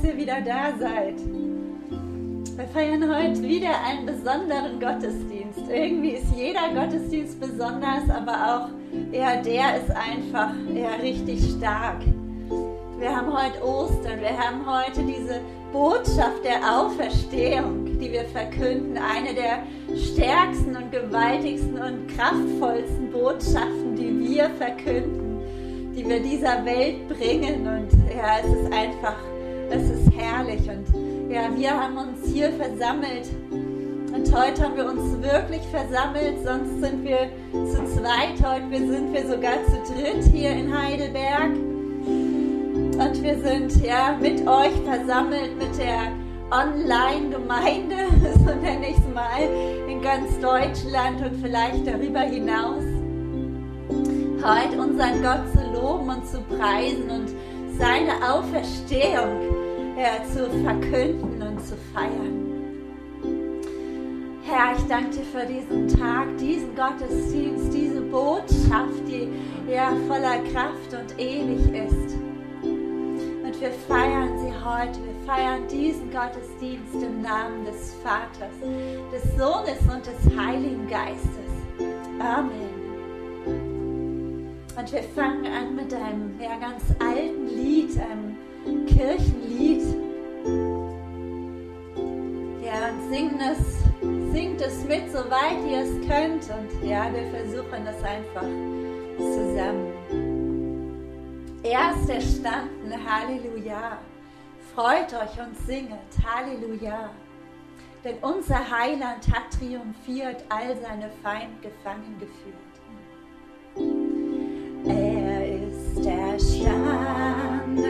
dass ihr wieder da seid. Wir feiern heute wieder einen besonderen Gottesdienst. Irgendwie ist jeder Gottesdienst besonders, aber auch ja, der ist einfach ja, richtig stark. Wir haben heute Ostern, wir haben heute diese Botschaft der Auferstehung, die wir verkünden. Eine der stärksten und gewaltigsten und kraftvollsten Botschaften, die wir verkünden, die wir dieser Welt bringen. Und ja, es ist einfach, es ist herrlich. Und ja, wir haben uns hier versammelt. Und heute haben wir uns wirklich versammelt, sonst sind wir zu zweit. Heute sind wir sogar zu dritt hier in Heidelberg. Und wir sind ja mit euch versammelt, mit der Online-Gemeinde, so nenne ich es mal, in ganz Deutschland und vielleicht darüber hinaus. Heute unseren Gott zu loben und zu preisen und seine Auferstehung ja, zu verkünden und zu feiern. Herr, ich danke dir für diesen Tag, diesen Gottesdienst, diese Botschaft, die ja voller Kraft und ewig ist wir feiern sie heute. Wir feiern diesen Gottesdienst im Namen des Vaters, des Sohnes und des Heiligen Geistes. Amen. Und wir fangen an mit einem ja, ganz alten Lied, einem Kirchenlied. Ja, und singen es, singt es mit, soweit ihr es könnt. Und ja, wir versuchen das einfach zusammen. Er ist erstanden, Halleluja. Freut euch und singet, Halleluja. Denn unser Heiland hat triumphiert, all seine Feind gefangen geführt. Er ist erstanden,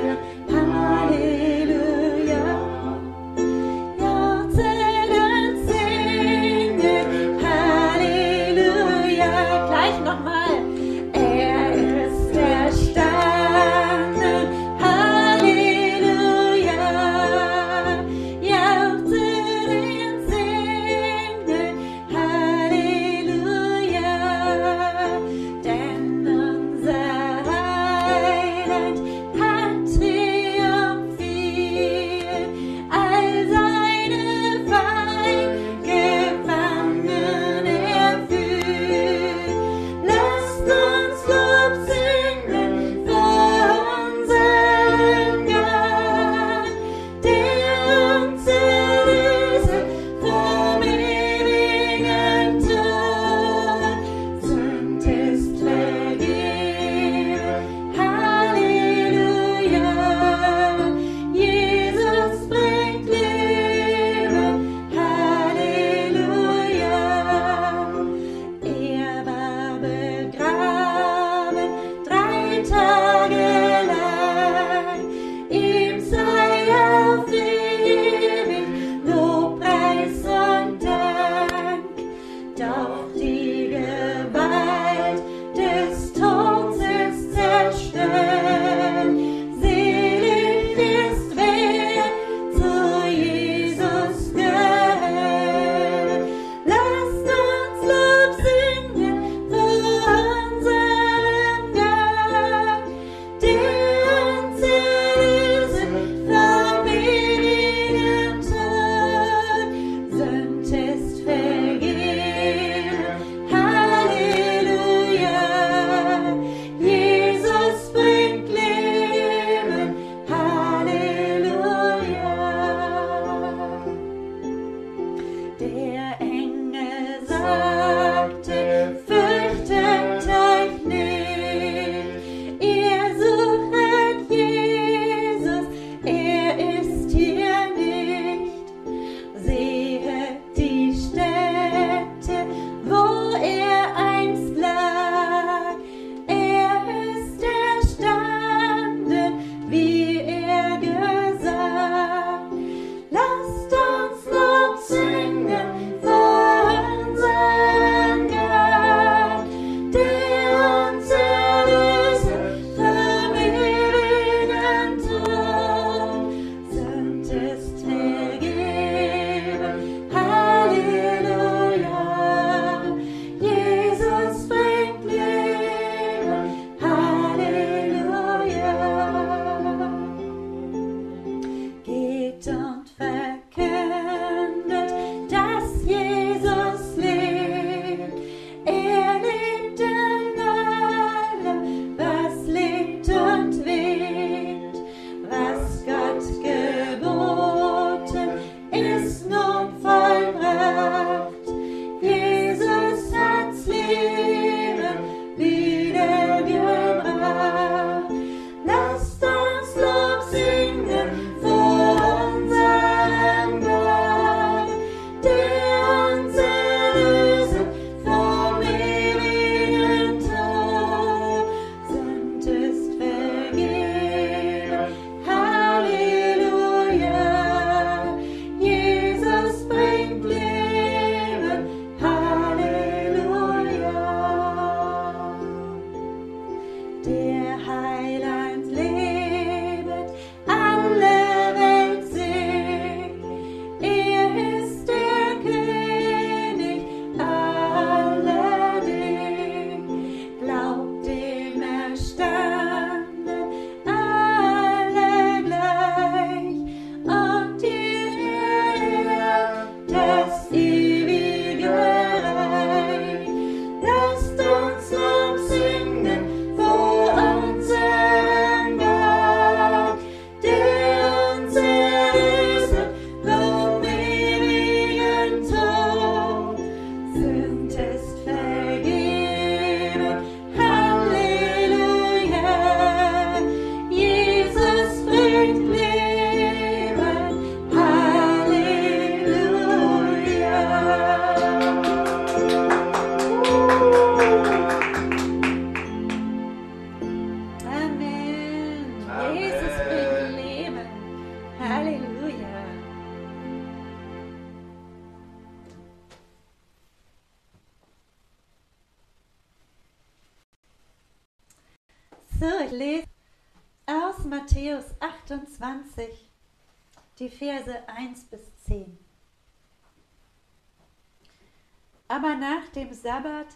Sabbat,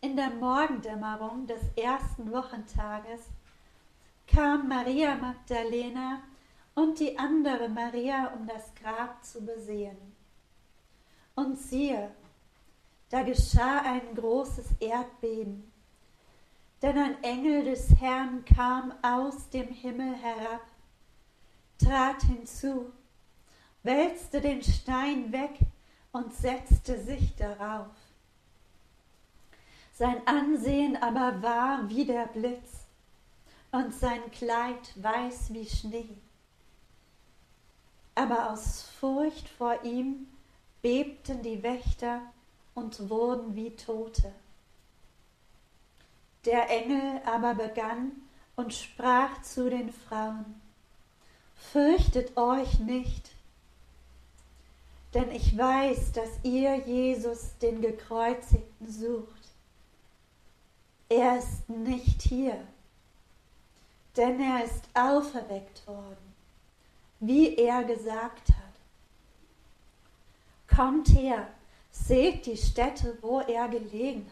in der Morgendämmerung des ersten Wochentages, kam Maria Magdalena und die andere Maria, um das Grab zu besehen. Und siehe, da geschah ein großes Erdbeben denn ein Engel des Herrn kam aus dem Himmel herab, trat hinzu, wälzte den Stein weg und setzte sich darauf. Sein Ansehen aber war wie der Blitz und sein Kleid weiß wie Schnee. Aber aus Furcht vor ihm bebten die Wächter und wurden wie Tote. Der Engel aber begann und sprach zu den Frauen, Fürchtet euch nicht, denn ich weiß, dass ihr Jesus, den Gekreuzigten, sucht. Er ist nicht hier, denn er ist auferweckt worden, wie er gesagt hat. Kommt her, seht die Stätte, wo er gelegen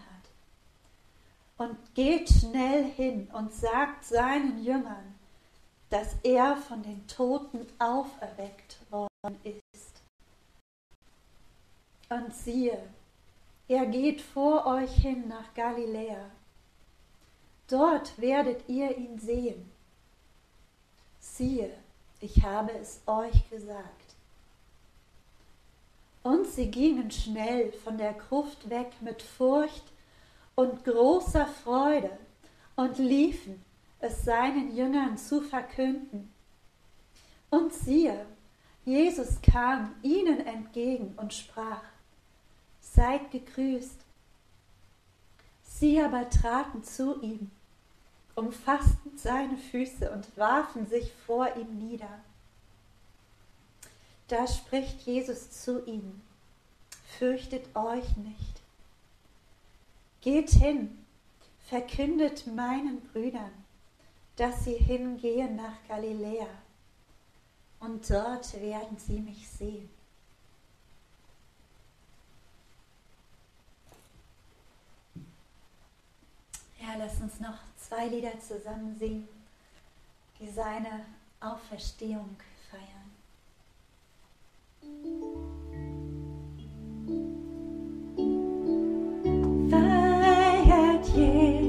hat und geht schnell hin und sagt seinen Jüngern, dass er von den Toten auferweckt worden ist. Und siehe, er geht vor euch hin nach Galiläa. Dort werdet ihr ihn sehen. Siehe, ich habe es euch gesagt. Und sie gingen schnell von der Gruft weg mit Furcht und großer Freude und liefen, es seinen Jüngern zu verkünden. Und siehe, Jesus kam ihnen entgegen und sprach, Seid gegrüßt. Sie aber traten zu ihm, umfassten seine Füße und warfen sich vor ihm nieder. Da spricht Jesus zu ihnen, Fürchtet euch nicht. Geht hin, verkündet meinen Brüdern, dass sie hingehen nach Galiläa, und dort werden sie mich sehen. Ja, lass uns noch zwei Lieder zusammen singen, die seine Auferstehung feiern. yeah.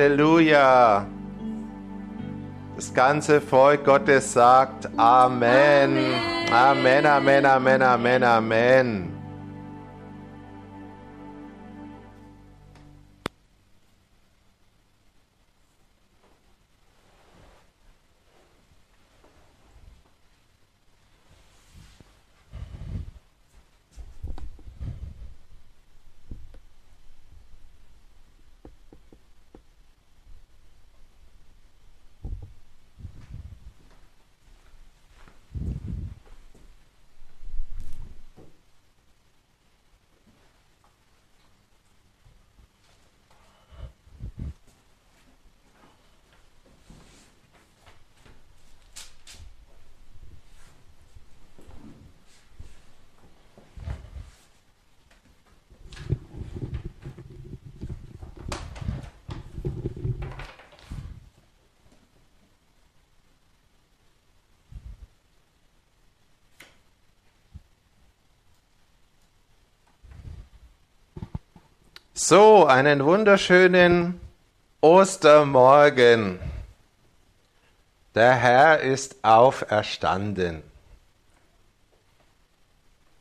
Halleluja. Das ganze Volk Gottes sagt Amen. Amen, Amen, Amen, Amen, Amen. So, einen wunderschönen Ostermorgen. Der Herr ist auferstanden.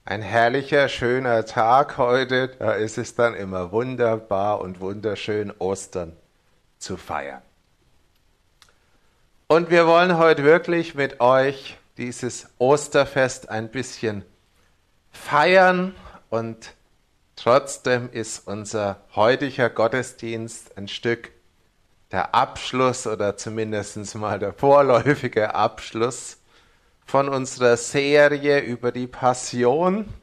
Ein herrlicher, schöner Tag heute. Da ist es dann immer wunderbar und wunderschön, Ostern zu feiern. Und wir wollen heute wirklich mit euch dieses Osterfest ein bisschen feiern und Trotzdem ist unser heutiger Gottesdienst ein Stück der Abschluss oder zumindest mal der vorläufige Abschluss von unserer Serie über die Passion.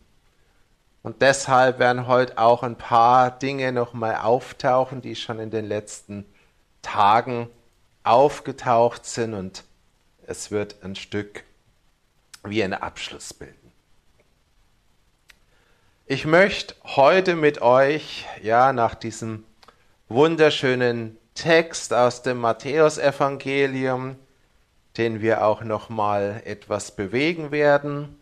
Und deshalb werden heute auch ein paar Dinge nochmal auftauchen, die schon in den letzten Tagen aufgetaucht sind und es wird ein Stück wie ein Abschluss bilden. Ich möchte heute mit euch, ja, nach diesem wunderschönen Text aus dem Matthäusevangelium, den wir auch noch mal etwas bewegen werden,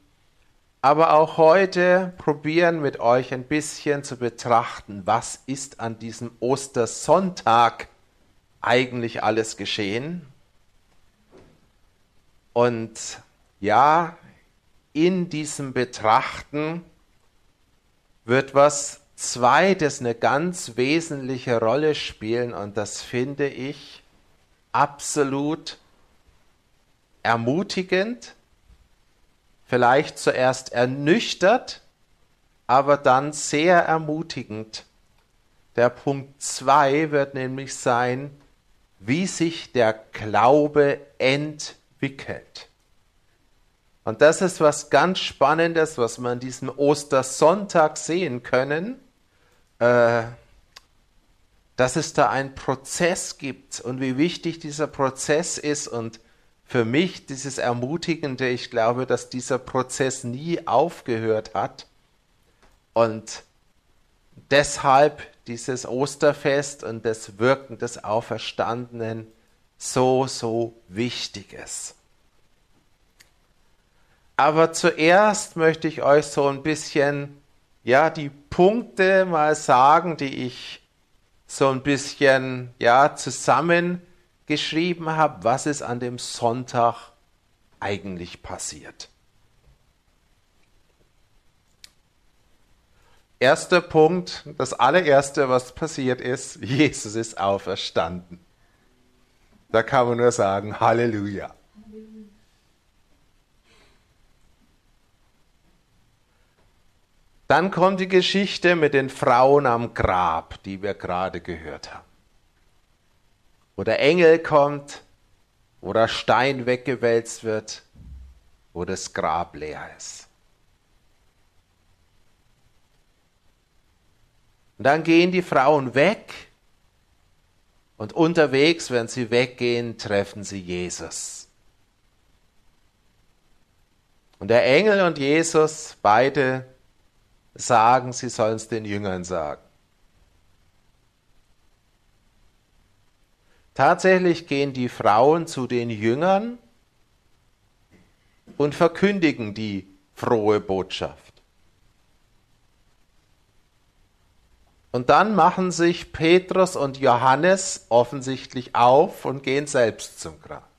aber auch heute probieren mit euch ein bisschen zu betrachten, was ist an diesem Ostersonntag eigentlich alles geschehen? Und ja, in diesem Betrachten wird was Zweites eine ganz wesentliche Rolle spielen und das finde ich absolut ermutigend, vielleicht zuerst ernüchtert, aber dann sehr ermutigend. Der Punkt 2 wird nämlich sein, wie sich der Glaube entwickelt. Und das ist was ganz Spannendes, was wir an diesem Ostersonntag sehen können, äh, dass es da einen Prozess gibt und wie wichtig dieser Prozess ist. Und für mich dieses Ermutigende, ich glaube, dass dieser Prozess nie aufgehört hat. Und deshalb dieses Osterfest und das Wirken des Auferstandenen so, so wichtig ist. Aber zuerst möchte ich euch so ein bisschen, ja, die Punkte mal sagen, die ich so ein bisschen, ja, zusammengeschrieben habe, was ist an dem Sonntag eigentlich passiert. Erster Punkt, das allererste, was passiert ist, Jesus ist auferstanden. Da kann man nur sagen, Halleluja. Dann kommt die Geschichte mit den Frauen am Grab, die wir gerade gehört haben. Wo der Engel kommt, wo der Stein weggewälzt wird, wo das Grab leer ist. Und dann gehen die Frauen weg und unterwegs, wenn sie weggehen, treffen sie Jesus. Und der Engel und Jesus, beide sagen, sie sollen es den Jüngern sagen. Tatsächlich gehen die Frauen zu den Jüngern und verkündigen die frohe Botschaft. Und dann machen sich Petrus und Johannes offensichtlich auf und gehen selbst zum Grab.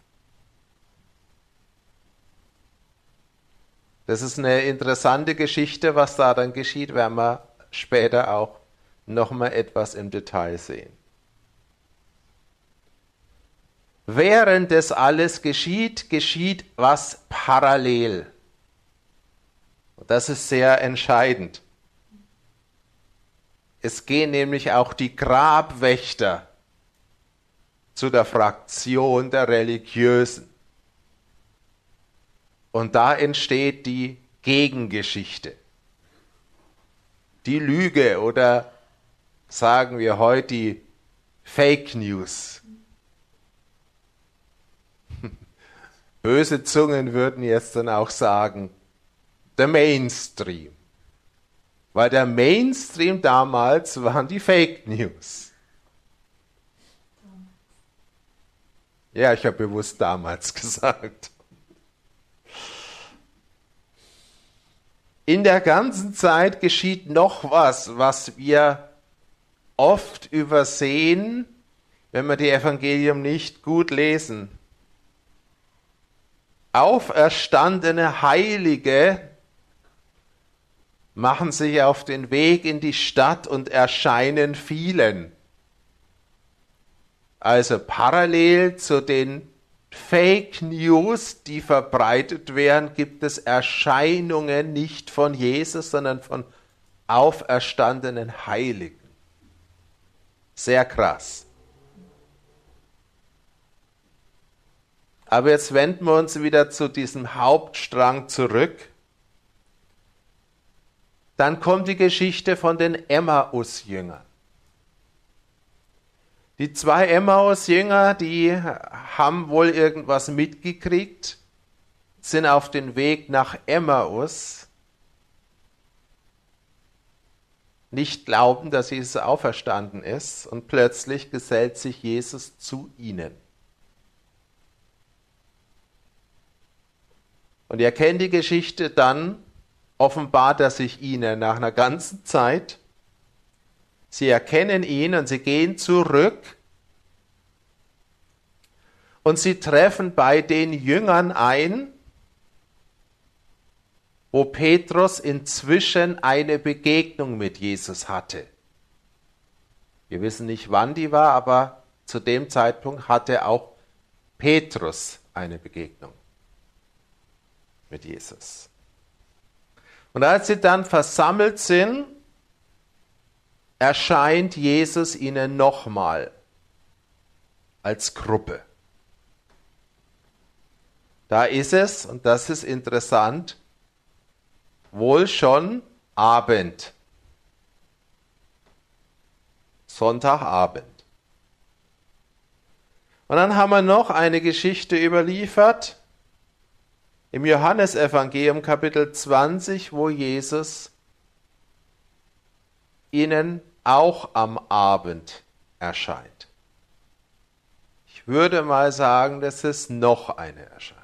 Das ist eine interessante Geschichte, was da dann geschieht, werden wir später auch nochmal etwas im Detail sehen. Während das alles geschieht, geschieht was parallel. Das ist sehr entscheidend. Es gehen nämlich auch die Grabwächter zu der Fraktion der Religiösen. Und da entsteht die Gegengeschichte. Die Lüge oder sagen wir heute die Fake News. Böse Zungen würden jetzt dann auch sagen, der Mainstream. Weil der Mainstream damals waren die Fake News. Ja, ich habe bewusst damals gesagt. In der ganzen Zeit geschieht noch was, was wir oft übersehen, wenn wir die Evangelium nicht gut lesen. Auferstandene Heilige machen sich auf den Weg in die Stadt und erscheinen vielen. Also parallel zu den Fake News, die verbreitet werden, gibt es Erscheinungen nicht von Jesus, sondern von auferstandenen Heiligen. Sehr krass. Aber jetzt wenden wir uns wieder zu diesem Hauptstrang zurück dann kommt die Geschichte von den Emmaus-Jüngern. Die zwei Emmaus-Jünger, die haben wohl irgendwas mitgekriegt, sind auf den Weg nach Emmaus, nicht glauben, dass Jesus auferstanden ist, und plötzlich gesellt sich Jesus zu ihnen. Und ihr kennt die Geschichte dann, offenbart er sich ihnen nach einer ganzen Zeit. Sie erkennen ihn und sie gehen zurück und sie treffen bei den Jüngern ein, wo Petrus inzwischen eine Begegnung mit Jesus hatte. Wir wissen nicht, wann die war, aber zu dem Zeitpunkt hatte auch Petrus eine Begegnung mit Jesus. Und als sie dann versammelt sind, erscheint Jesus ihnen nochmal als Gruppe. Da ist es, und das ist interessant, wohl schon Abend. Sonntagabend. Und dann haben wir noch eine Geschichte überliefert, im Johannesevangelium Kapitel 20, wo Jesus ihnen auch am Abend erscheint. Ich würde mal sagen, das ist noch eine Erscheinung.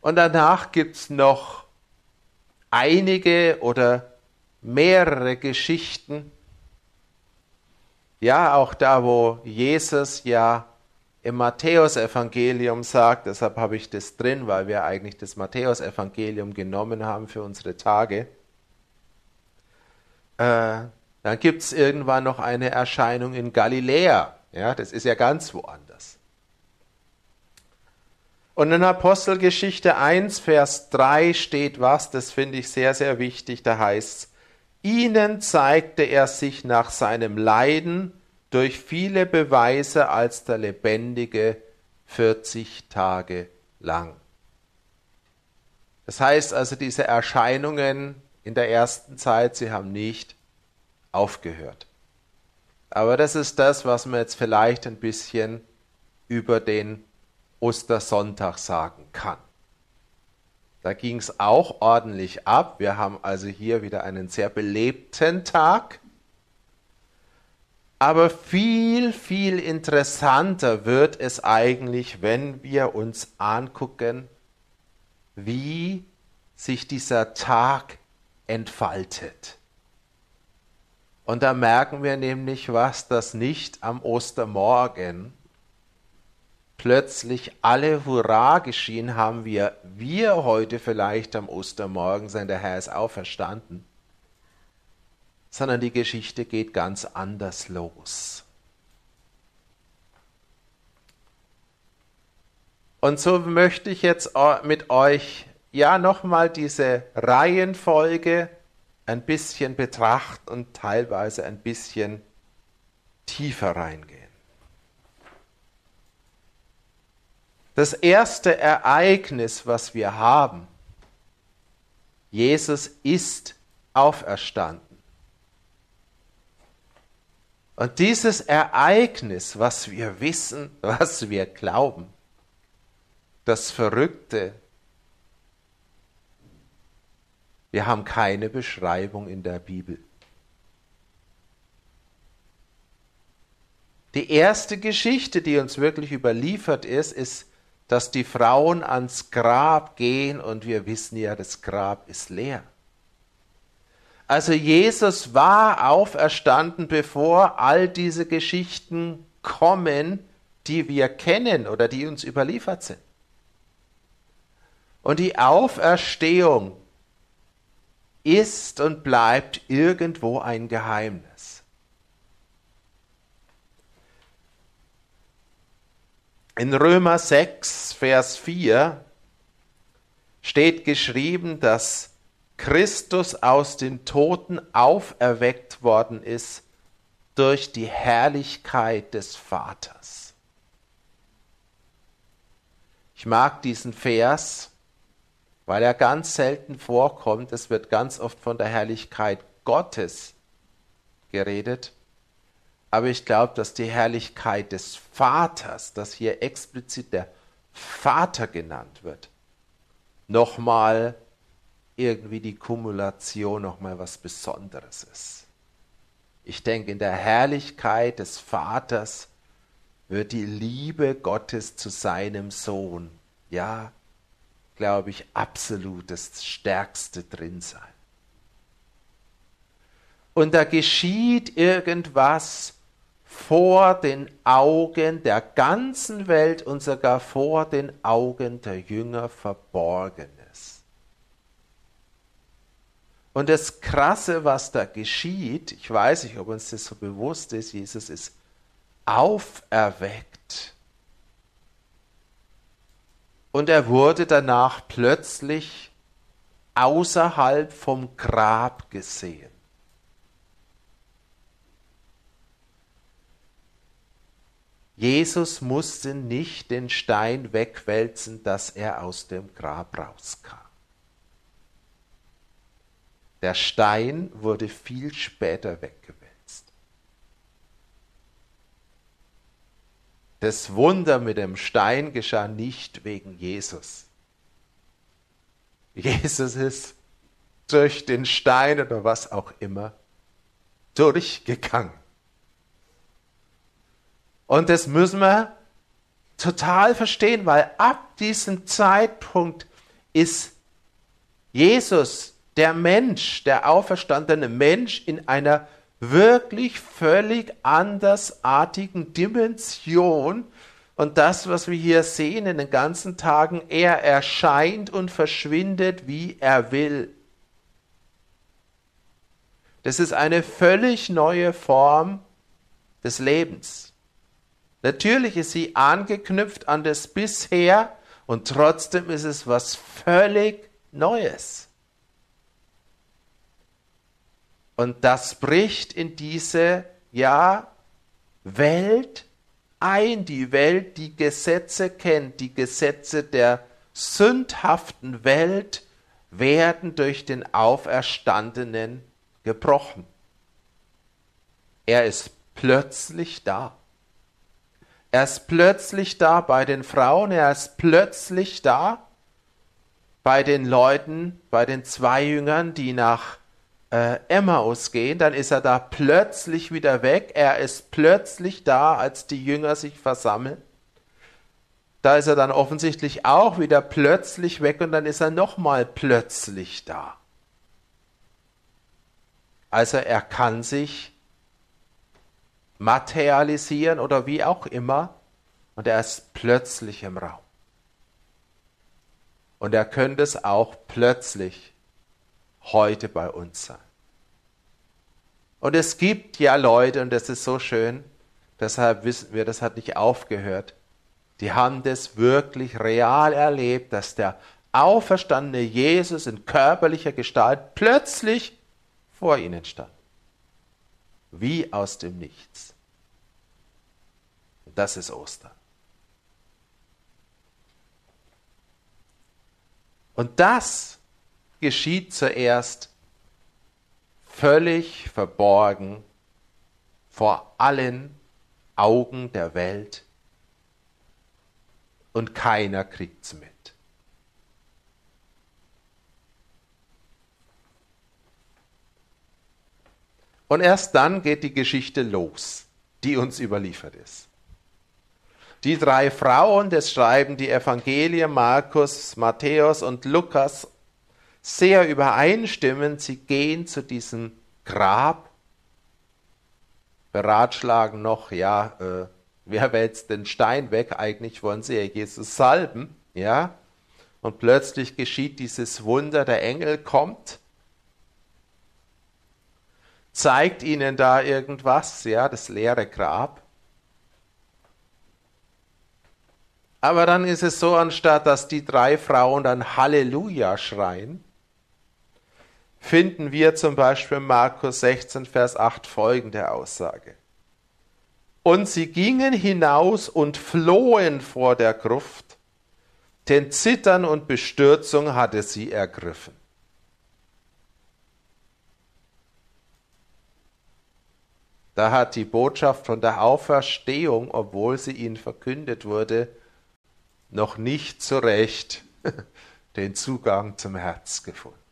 Und danach gibt es noch einige oder mehrere Geschichten. Ja, auch da, wo Jesus ja im Matthäusevangelium sagt, deshalb habe ich das drin, weil wir eigentlich das Matthäusevangelium genommen haben für unsere Tage. Äh, dann gibt es irgendwann noch eine Erscheinung in Galiläa. Ja, das ist ja ganz woanders. Und in Apostelgeschichte 1, Vers 3 steht was, das finde ich sehr, sehr wichtig. Da heißt es, ihnen zeigte er sich nach seinem Leiden durch viele Beweise als der Lebendige 40 Tage lang. Das heißt also, diese Erscheinungen in der ersten Zeit, sie haben nicht aufgehört. Aber das ist das, was man jetzt vielleicht ein bisschen über den Ostersonntag sagen kann. Da ging es auch ordentlich ab. Wir haben also hier wieder einen sehr belebten Tag. Aber viel, viel interessanter wird es eigentlich, wenn wir uns angucken, wie sich dieser Tag entfaltet. Und da merken wir nämlich was, dass nicht am Ostermorgen plötzlich alle Hurra geschrien haben, wir, wir heute vielleicht am Ostermorgen sein, der Herr ist auferstanden, sondern die Geschichte geht ganz anders los. Und so möchte ich jetzt mit euch ja nochmal diese Reihenfolge ein bisschen betrachten und teilweise ein bisschen tiefer reingehen. Das erste Ereignis, was wir haben, Jesus ist auferstanden. Und dieses Ereignis, was wir wissen, was wir glauben, das Verrückte, wir haben keine Beschreibung in der Bibel. Die erste Geschichte, die uns wirklich überliefert ist, ist, dass die Frauen ans Grab gehen und wir wissen ja, das Grab ist leer. Also Jesus war auferstanden, bevor all diese Geschichten kommen, die wir kennen oder die uns überliefert sind. Und die Auferstehung ist und bleibt irgendwo ein Geheimnis. In Römer 6, Vers 4 steht geschrieben, dass Christus aus den Toten auferweckt worden ist durch die Herrlichkeit des Vaters. Ich mag diesen Vers, weil er ganz selten vorkommt. Es wird ganz oft von der Herrlichkeit Gottes geredet. Aber ich glaube, dass die Herrlichkeit des Vaters, dass hier explizit der Vater genannt wird, nochmal irgendwie die Kumulation nochmal was Besonderes ist. Ich denke, in der Herrlichkeit des Vaters wird die Liebe Gottes zu seinem Sohn, ja, glaube ich, absolut das Stärkste drin sein. Und da geschieht irgendwas vor den Augen der ganzen Welt und sogar vor den Augen der Jünger Verborgenes. Und das Krasse, was da geschieht, ich weiß nicht, ob uns das so bewusst ist, Jesus ist auferweckt. Und er wurde danach plötzlich außerhalb vom Grab gesehen. Jesus musste nicht den Stein wegwälzen, dass er aus dem Grab rauskam. Der Stein wurde viel später weggewälzt. Das Wunder mit dem Stein geschah nicht wegen Jesus. Jesus ist durch den Stein oder was auch immer durchgegangen. Und das müssen wir total verstehen, weil ab diesem Zeitpunkt ist Jesus, der Mensch, der auferstandene Mensch, in einer wirklich völlig andersartigen Dimension. Und das, was wir hier sehen in den ganzen Tagen, er erscheint und verschwindet, wie er will. Das ist eine völlig neue Form des Lebens. Natürlich ist sie angeknüpft an das bisher und trotzdem ist es was völlig Neues. Und das bricht in diese, ja, Welt ein, die Welt, die Gesetze kennt, die Gesetze der sündhaften Welt werden durch den Auferstandenen gebrochen. Er ist plötzlich da. Er ist plötzlich da bei den Frauen, er ist plötzlich da bei den Leuten, bei den zwei Jüngern, die nach äh, Emmaus gehen, dann ist er da plötzlich wieder weg. Er ist plötzlich da, als die Jünger sich versammeln. da ist er dann offensichtlich auch wieder plötzlich weg und dann ist er nochmal plötzlich da. Also er kann sich materialisieren oder wie auch immer und er ist plötzlich im Raum. Und er könnte es auch plötzlich heute bei uns sein. Und es gibt ja Leute, und das ist so schön, deshalb wissen wir, das hat nicht aufgehört, die haben das wirklich real erlebt, dass der auferstandene Jesus in körperlicher Gestalt plötzlich vor ihnen stand. Wie aus dem Nichts. Das ist Ostern. Und das geschieht zuerst völlig verborgen vor allen Augen der Welt und keiner kriegt's mit. Und erst dann geht die Geschichte los, die uns überliefert ist. Die drei Frauen, das schreiben die Evangelien Markus, Matthäus und Lukas sehr übereinstimmend. Sie gehen zu diesem Grab, beratschlagen noch, ja, äh, wer wälzt den Stein weg? Eigentlich wollen sie ja Jesus salben, ja. Und plötzlich geschieht dieses Wunder, der Engel kommt zeigt ihnen da irgendwas, ja, das leere Grab. Aber dann ist es so, anstatt dass die drei Frauen dann Halleluja schreien, finden wir zum Beispiel Markus 16, Vers 8 folgende Aussage. Und sie gingen hinaus und flohen vor der Gruft, denn Zittern und Bestürzung hatte sie ergriffen. Da hat die Botschaft von der Auferstehung, obwohl sie ihnen verkündet wurde, noch nicht so recht den Zugang zum Herz gefunden.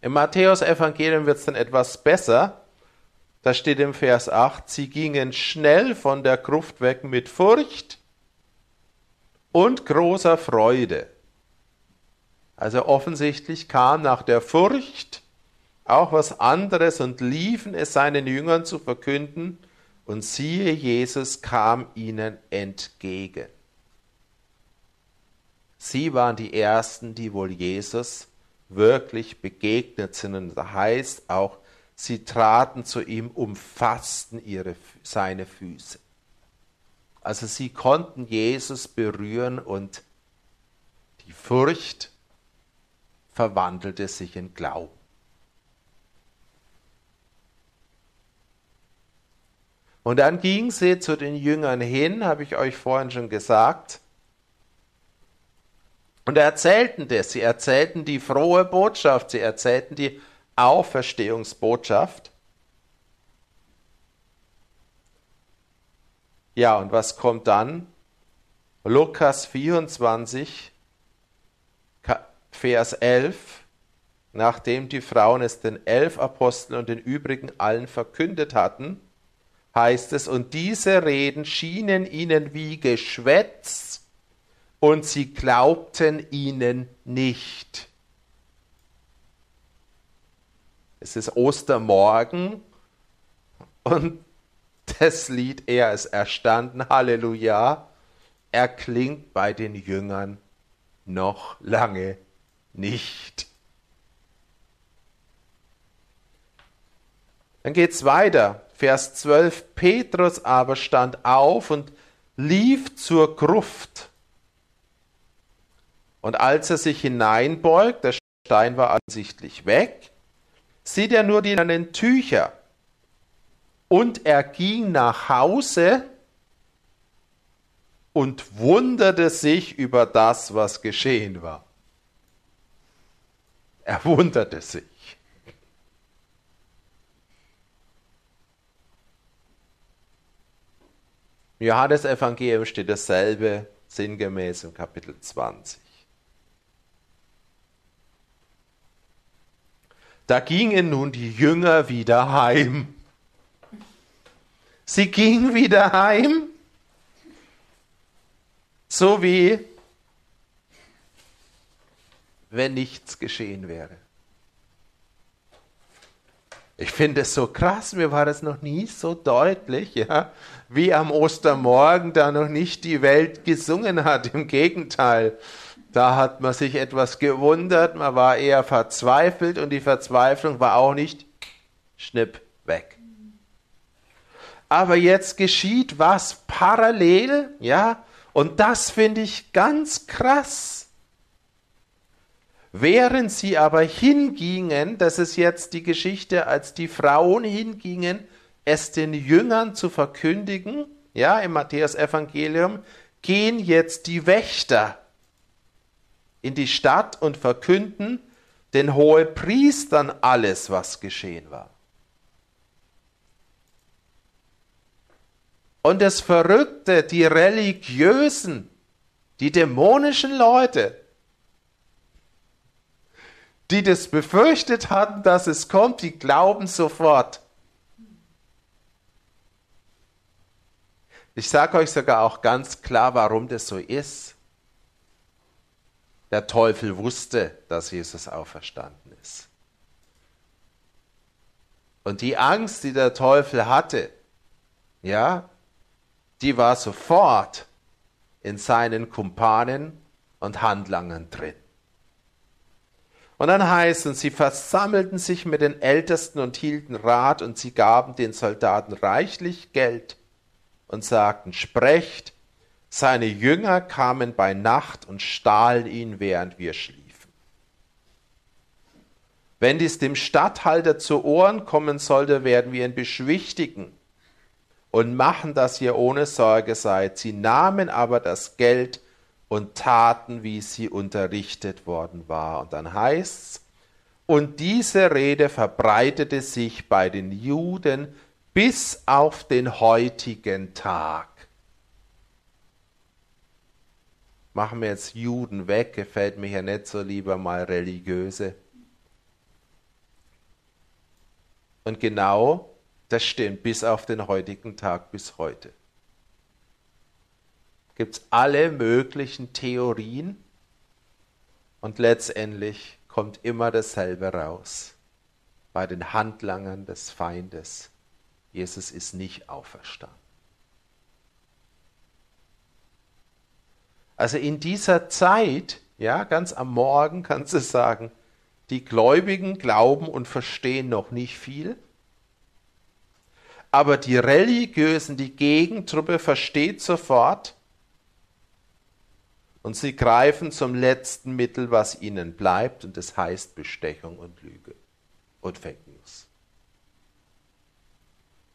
Im Matthäus-Evangelium wird es dann etwas besser. Da steht im Vers 8, sie gingen schnell von der Gruft weg mit Furcht und großer Freude. Also offensichtlich kam nach der Furcht auch was anderes und liefen es seinen Jüngern zu verkünden, und siehe, Jesus kam ihnen entgegen. Sie waren die Ersten, die wohl Jesus wirklich begegnet sind. Und das heißt auch, sie traten zu ihm, umfassten ihre, seine Füße. Also sie konnten Jesus berühren und die Furcht verwandelte sich in Glauben. Und dann ging sie zu den Jüngern hin, habe ich euch vorhin schon gesagt, und erzählten das. Sie erzählten die frohe Botschaft, sie erzählten die Auferstehungsbotschaft. Ja, und was kommt dann? Lukas 24, Vers 11, nachdem die Frauen es den elf Aposteln und den übrigen allen verkündet hatten, heißt es, und diese Reden schienen ihnen wie Geschwätz, und sie glaubten ihnen nicht. Es ist Ostermorgen und das Lied, er ist erstanden, Halleluja, erklingt bei den Jüngern noch lange nicht. Dann geht es weiter. Vers 12. Petrus aber stand auf und lief zur Gruft. Und als er sich hineinbeugt, der Stein war ansichtlich weg, sieht er nur die leinenen Tücher. Und er ging nach Hause und wunderte sich über das, was geschehen war. Er wunderte sich. Im Johannesevangelium steht dasselbe sinngemäß im Kapitel 20. Da gingen nun die Jünger wieder heim. Sie ging wieder heim, so wie wenn nichts geschehen wäre. Ich finde es so krass, mir war das noch nie so deutlich, ja, wie am Ostermorgen da noch nicht die Welt gesungen hat. Im Gegenteil, da hat man sich etwas gewundert, man war eher verzweifelt und die Verzweiflung war auch nicht schnipp weg. Aber jetzt geschieht was parallel, ja, und das finde ich ganz krass. Während sie aber hingingen, das ist jetzt die Geschichte, als die Frauen hingingen, es den Jüngern zu verkündigen, ja, im Matthäus-Evangelium, gehen jetzt die Wächter in die Stadt und verkünden den Hohepriestern alles, was geschehen war. Und das Verrückte, die religiösen, die dämonischen Leute, die das befürchtet hatten, dass es kommt, die glauben sofort. Ich sage euch sogar auch ganz klar, warum das so ist. Der Teufel wusste, dass Jesus auferstanden ist. Und die Angst, die der Teufel hatte, ja, die war sofort in seinen Kumpanen und Handlangern drin. Und dann heißt es, sie versammelten sich mit den Ältesten und hielten Rat und sie gaben den Soldaten reichlich Geld und sagten, sprecht, seine Jünger kamen bei Nacht und stahlen ihn, während wir schliefen. Wenn dies dem Statthalter zu Ohren kommen sollte, werden wir ihn beschwichtigen und machen, dass ihr ohne Sorge seid. Sie nahmen aber das Geld und taten, wie sie unterrichtet worden war. Und dann heißt's, und diese Rede verbreitete sich bei den Juden bis auf den heutigen Tag. Machen wir jetzt Juden weg, gefällt mir ja nicht so lieber mal religiöse. Und genau das stimmt bis auf den heutigen Tag, bis heute gibt es alle möglichen Theorien und letztendlich kommt immer dasselbe raus. Bei den Handlangern des Feindes. Jesus ist nicht auferstanden. Also in dieser Zeit, ja, ganz am Morgen kannst du sagen, die Gläubigen glauben und verstehen noch nicht viel. Aber die Religiösen, die Gegentruppe versteht sofort, und sie greifen zum letzten Mittel, was ihnen bleibt, und das heißt Bestechung und Lüge und Fake News.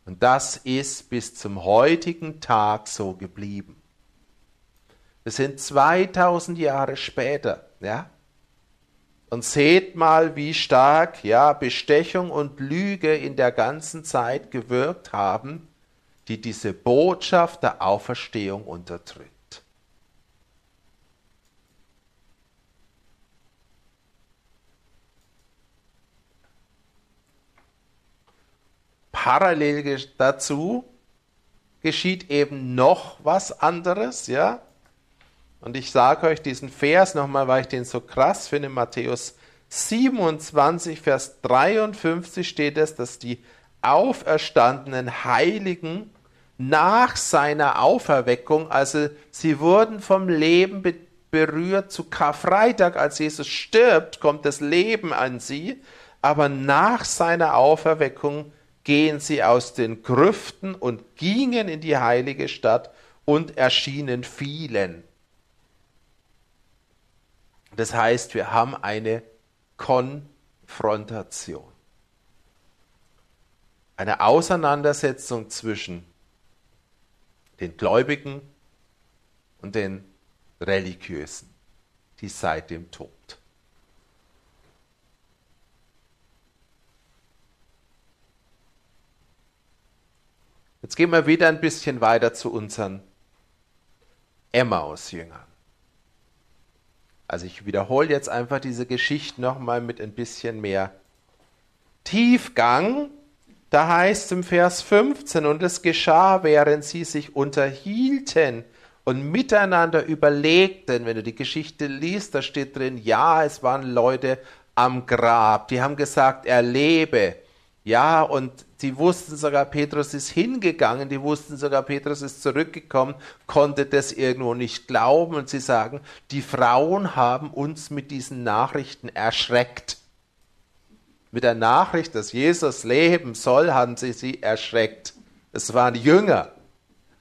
Und das ist bis zum heutigen Tag so geblieben. Wir sind 2000 Jahre später, ja? Und seht mal, wie stark, ja, Bestechung und Lüge in der ganzen Zeit gewirkt haben, die diese Botschaft der Auferstehung unterdrückt. parallel dazu geschieht eben noch was anderes, ja. Und ich sage euch diesen Vers nochmal, weil ich den so krass finde. Matthäus 27, Vers 53 steht es, dass die auferstandenen Heiligen nach seiner Auferweckung, also sie wurden vom Leben be berührt zu Karfreitag, als Jesus stirbt, kommt das Leben an sie, aber nach seiner Auferweckung gehen sie aus den Grüften und gingen in die heilige Stadt und erschienen vielen. Das heißt, wir haben eine Konfrontation. Eine Auseinandersetzung zwischen den Gläubigen und den Religiösen, die seit dem Tod. Jetzt gehen wir wieder ein bisschen weiter zu unseren Emmaus-Jüngern. Also ich wiederhole jetzt einfach diese Geschichte nochmal mit ein bisschen mehr Tiefgang, Da heißt im Vers 15, und es geschah, während sie sich unterhielten und miteinander überlegten. Wenn du die Geschichte liest, da steht drin, ja, es waren Leute am Grab, die haben gesagt, er lebe. Ja, und die wussten sogar, Petrus ist hingegangen, die wussten sogar, Petrus ist zurückgekommen, konnte das irgendwo nicht glauben und sie sagen, die Frauen haben uns mit diesen Nachrichten erschreckt. Mit der Nachricht, dass Jesus leben soll, haben sie sie erschreckt. Es waren Jünger.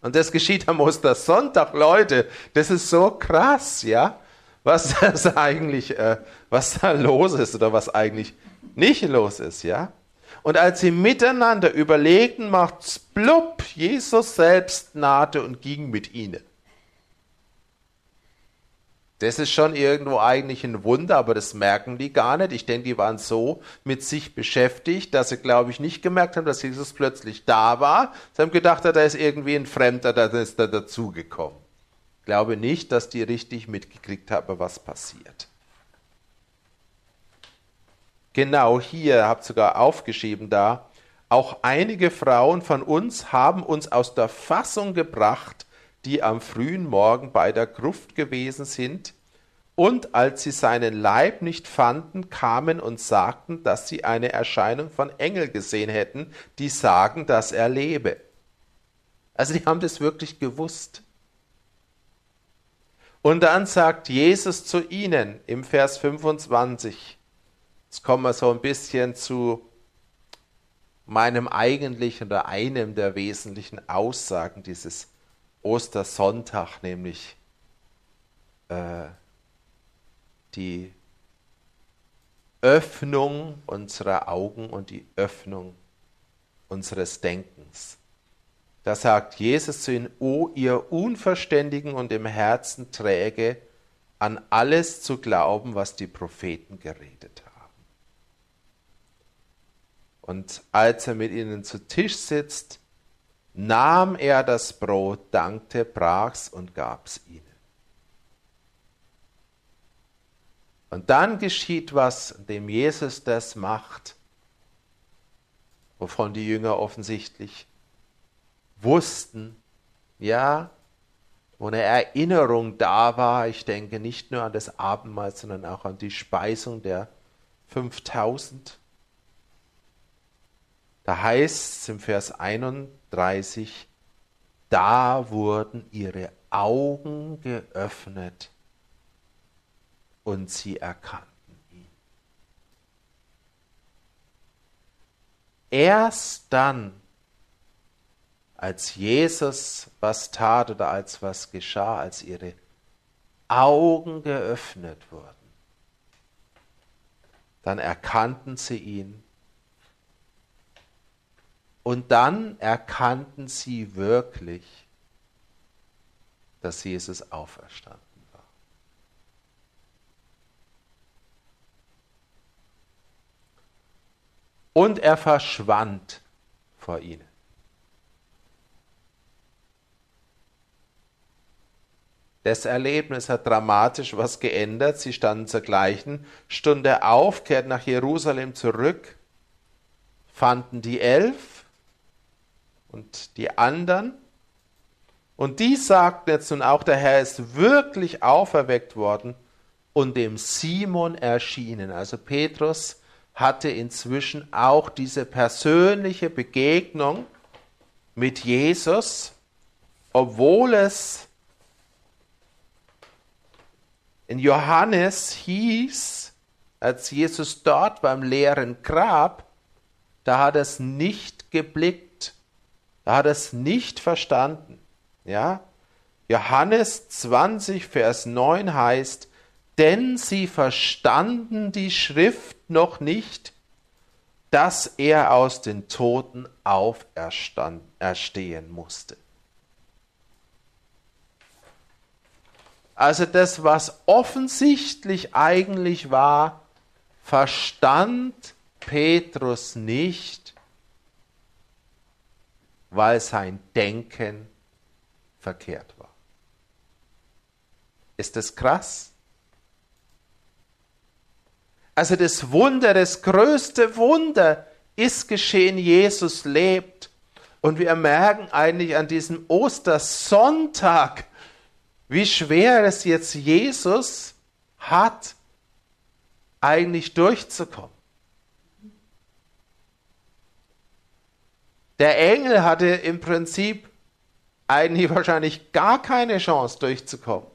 Und das geschieht am Ostersonntag, Leute. Das ist so krass, ja, was das eigentlich, äh, was da los ist oder was eigentlich nicht los ist, ja. Und als sie miteinander überlegten, macht's blub, Jesus selbst nahte und ging mit ihnen. Das ist schon irgendwo eigentlich ein Wunder, aber das merken die gar nicht. Ich denke, die waren so mit sich beschäftigt, dass sie, glaube ich, nicht gemerkt haben, dass Jesus plötzlich da war. Sie haben gedacht, da ist irgendwie ein Fremder, da ist da dazugekommen. Ich glaube nicht, dass die richtig mitgekriegt haben, was passiert. Genau hier, habt sogar aufgeschrieben da, auch einige Frauen von uns haben uns aus der Fassung gebracht, die am frühen Morgen bei der Gruft gewesen sind, und als sie seinen Leib nicht fanden, kamen und sagten, dass sie eine Erscheinung von Engel gesehen hätten, die sagen, dass er lebe. Also die haben das wirklich gewusst. Und dann sagt Jesus zu ihnen im Vers 25, Jetzt kommen wir so ein bisschen zu meinem eigentlichen oder einem der wesentlichen Aussagen dieses Ostersonntag, nämlich äh, die Öffnung unserer Augen und die Öffnung unseres Denkens. Da sagt Jesus zu ihnen, O ihr Unverständigen und im Herzen träge, an alles zu glauben, was die Propheten geredet haben. Und als er mit ihnen zu Tisch sitzt, nahm er das Brot, dankte, brach's und gab's ihnen. Und dann geschieht was, indem Jesus das macht, wovon die Jünger offensichtlich wussten, ja, wo eine Erinnerung da war, ich denke nicht nur an das Abendmahl, sondern auch an die Speisung der 5000 da heißt es im Vers 31, da wurden ihre Augen geöffnet und sie erkannten ihn. Erst dann, als Jesus was tat oder als was geschah, als ihre Augen geöffnet wurden, dann erkannten sie ihn und dann erkannten sie wirklich, dass Jesus auferstanden war. Und er verschwand vor ihnen. Das Erlebnis hat dramatisch was geändert. Sie standen zur gleichen Stunde auf, kehrten nach Jerusalem zurück, fanden die Elf und die anderen. Und die sagten jetzt nun auch, der Herr ist wirklich auferweckt worden und dem Simon erschienen. Also Petrus hatte inzwischen auch diese persönliche Begegnung mit Jesus, obwohl es in Johannes hieß, als Jesus dort beim leeren Grab, da hat es nicht geblickt er hat es nicht verstanden. Ja? Johannes 20, Vers 9 heißt, denn sie verstanden die Schrift noch nicht, dass er aus den Toten auferstehen musste. Also das, was offensichtlich eigentlich war, verstand Petrus nicht weil sein Denken verkehrt war. Ist das krass? Also das Wunder, das größte Wunder ist geschehen, Jesus lebt. Und wir merken eigentlich an diesem Ostersonntag, wie schwer es jetzt Jesus hat, eigentlich durchzukommen. Der Engel hatte im Prinzip eigentlich wahrscheinlich gar keine Chance durchzukommen.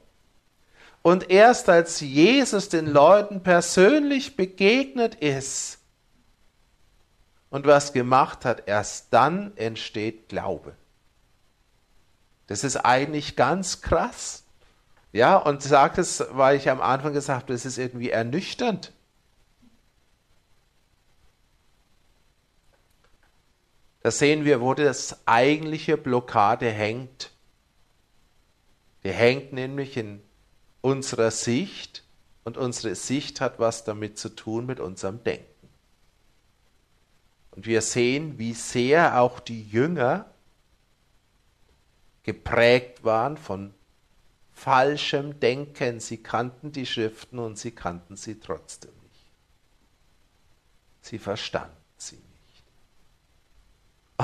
Und erst als Jesus den Leuten persönlich begegnet ist und was gemacht hat, erst dann entsteht Glaube. Das ist eigentlich ganz krass. Ja, und sagt es, weil ich am Anfang gesagt habe, das ist irgendwie ernüchternd. Da sehen wir, wo das eigentliche Blockade hängt. Die hängt nämlich in unserer Sicht und unsere Sicht hat was damit zu tun mit unserem Denken. Und wir sehen, wie sehr auch die Jünger geprägt waren von falschem Denken. Sie kannten die Schriften und sie kannten sie trotzdem nicht. Sie verstanden.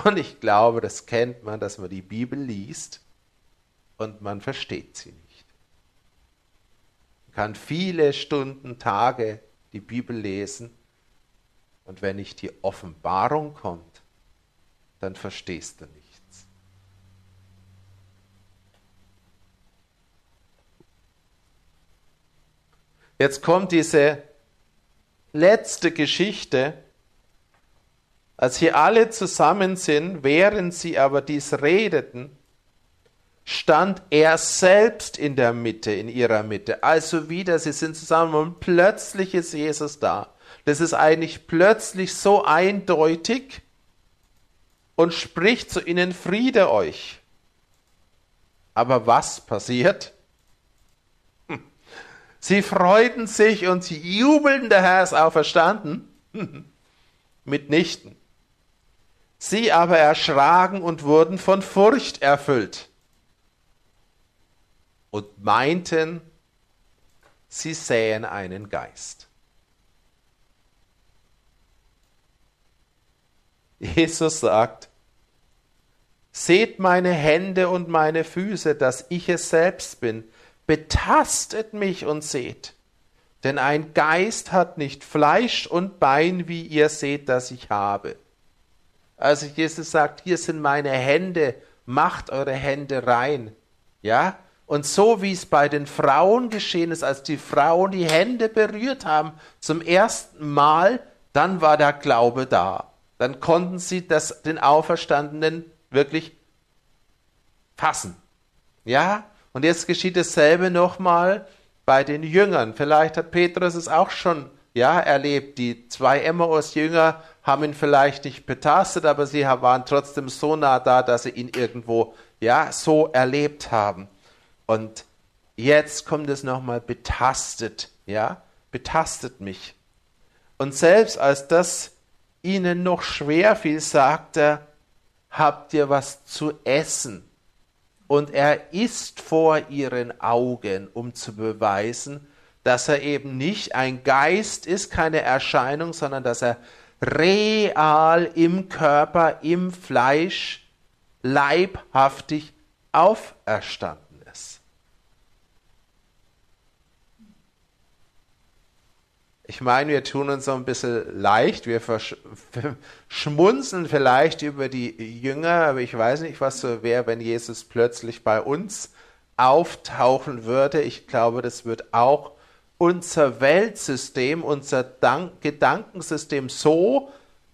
Und ich glaube, das kennt man, dass man die Bibel liest und man versteht sie nicht. Man kann viele Stunden, Tage die Bibel lesen und wenn nicht die Offenbarung kommt, dann verstehst du nichts. Jetzt kommt diese letzte Geschichte, als sie alle zusammen sind, während sie aber dies redeten, stand er selbst in der Mitte, in ihrer Mitte. Also wieder, sie sind zusammen und plötzlich ist Jesus da. Das ist eigentlich plötzlich so eindeutig und spricht zu ihnen Friede euch. Aber was passiert? Sie freuten sich und sie jubelten, der Herr ist auferstanden. Mitnichten. Sie aber erschraken und wurden von Furcht erfüllt und meinten, sie sähen einen Geist. Jesus sagt, Seht meine Hände und meine Füße, dass ich es selbst bin. Betastet mich und seht. Denn ein Geist hat nicht Fleisch und Bein, wie ihr seht, dass ich habe. Also Jesus sagt, hier sind meine Hände, macht eure Hände rein. Ja? Und so wie es bei den Frauen geschehen ist, als die Frauen die Hände berührt haben zum ersten Mal, dann war der Glaube da. Dann konnten sie das, den Auferstandenen wirklich fassen. Ja? Und jetzt geschieht dasselbe nochmal bei den Jüngern. Vielleicht hat Petrus es auch schon ja, erlebt. Die zwei Emmaus-Jünger haben ihn vielleicht nicht betastet, aber sie waren trotzdem so nah da, dass sie ihn irgendwo ja so erlebt haben. Und jetzt kommt es nochmal betastet, ja, betastet mich. Und selbst als das ihnen noch schwer fiel, sagt er, habt ihr was zu essen? Und er isst vor ihren Augen, um zu beweisen, dass er eben nicht ein Geist ist, keine Erscheinung, sondern dass er real im Körper, im Fleisch, leibhaftig auferstanden ist. Ich meine, wir tun uns so ein bisschen leicht, wir schmunzeln vielleicht über die Jünger, aber ich weiß nicht, was so wäre, wenn Jesus plötzlich bei uns auftauchen würde. Ich glaube, das wird auch unser Weltsystem, unser Dank Gedankensystem so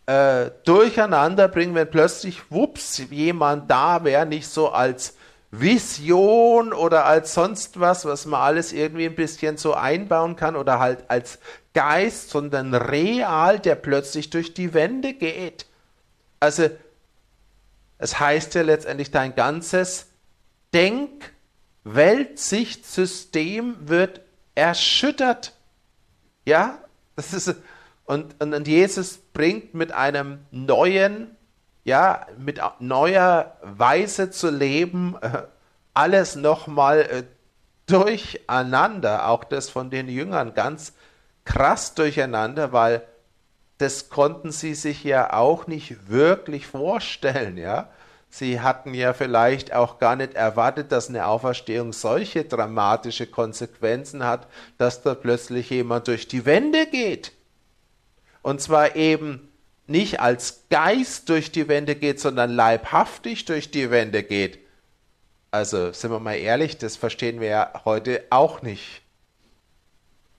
äh, durcheinander bringen, wenn plötzlich, wups, jemand da wäre, nicht so als Vision oder als sonst was, was man alles irgendwie ein bisschen so einbauen kann oder halt als Geist, sondern real, der plötzlich durch die Wände geht. Also, es heißt ja letztendlich, dein ganzes Denk-, Weltsichtsystem wird erschüttert. Ja, das ist, und, und Jesus bringt mit einem neuen, ja, mit neuer Weise zu leben, äh, alles nochmal äh, durcheinander, auch das von den Jüngern ganz krass durcheinander, weil das konnten sie sich ja auch nicht wirklich vorstellen, ja. Sie hatten ja vielleicht auch gar nicht erwartet, dass eine Auferstehung solche dramatische Konsequenzen hat, dass da plötzlich jemand durch die Wände geht. Und zwar eben nicht als Geist durch die Wände geht, sondern leibhaftig durch die Wände geht. Also sind wir mal ehrlich, das verstehen wir ja heute auch nicht.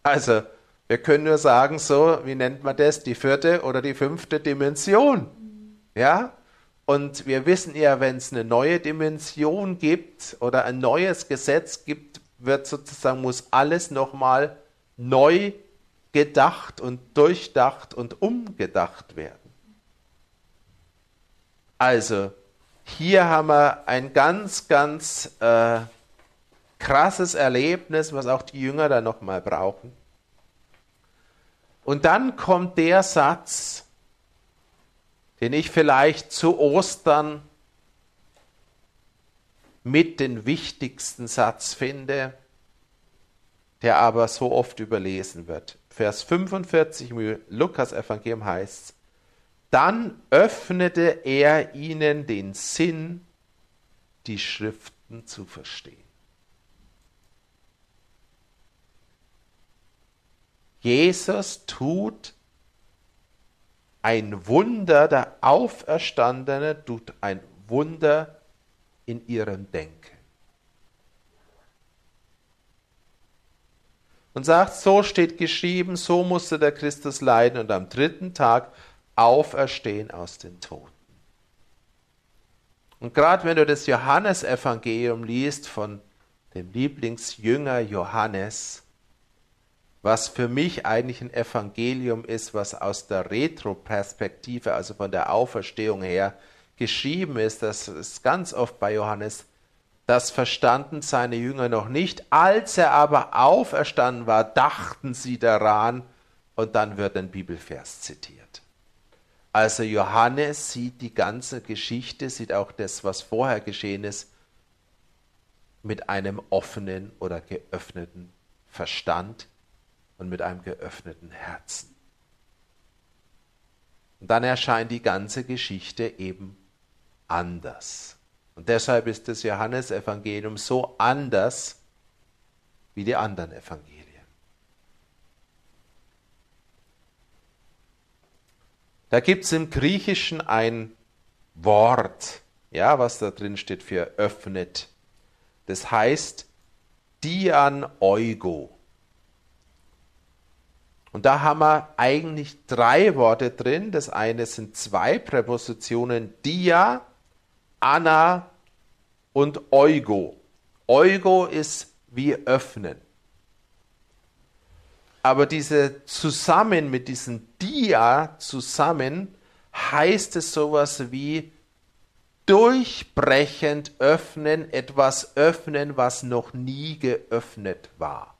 Also wir können nur sagen, so, wie nennt man das, die vierte oder die fünfte Dimension. Ja? Und wir wissen ja, wenn es eine neue Dimension gibt oder ein neues Gesetz gibt, wird sozusagen, muss alles nochmal neu gedacht und durchdacht und umgedacht werden. Also, hier haben wir ein ganz, ganz äh, krasses Erlebnis, was auch die Jünger dann nochmal brauchen. Und dann kommt der Satz, den ich vielleicht zu Ostern mit den wichtigsten Satz finde, der aber so oft überlesen wird. Vers 45 im Lukas Evangelium heißt dann öffnete er ihnen den Sinn, die Schriften zu verstehen. Jesus tut ein Wunder, der Auferstandene tut ein Wunder in ihrem Denken. Und sagt, so steht geschrieben, so musste der Christus leiden und am dritten Tag auferstehen aus den Toten. Und gerade wenn du das Johannesevangelium liest von dem Lieblingsjünger Johannes, was für mich eigentlich ein Evangelium ist, was aus der Retroperspektive, also von der Auferstehung her, geschrieben ist. Das ist ganz oft bei Johannes. Das verstanden seine Jünger noch nicht. Als er aber auferstanden war, dachten sie daran und dann wird ein Bibelvers zitiert. Also Johannes sieht die ganze Geschichte, sieht auch das, was vorher geschehen ist, mit einem offenen oder geöffneten Verstand und mit einem geöffneten Herzen. Und dann erscheint die ganze Geschichte eben anders. Und deshalb ist das Johannesevangelium so anders wie die anderen Evangelien. Da gibt es im Griechischen ein Wort, ja, was da drin steht für öffnet. Das heißt Dian Eugo. Und da haben wir eigentlich drei Worte drin. Das eine sind zwei Präpositionen dia, anna und eugo. Eugo ist wie öffnen. Aber diese zusammen mit diesem dia zusammen heißt es sowas wie durchbrechend öffnen, etwas öffnen, was noch nie geöffnet war.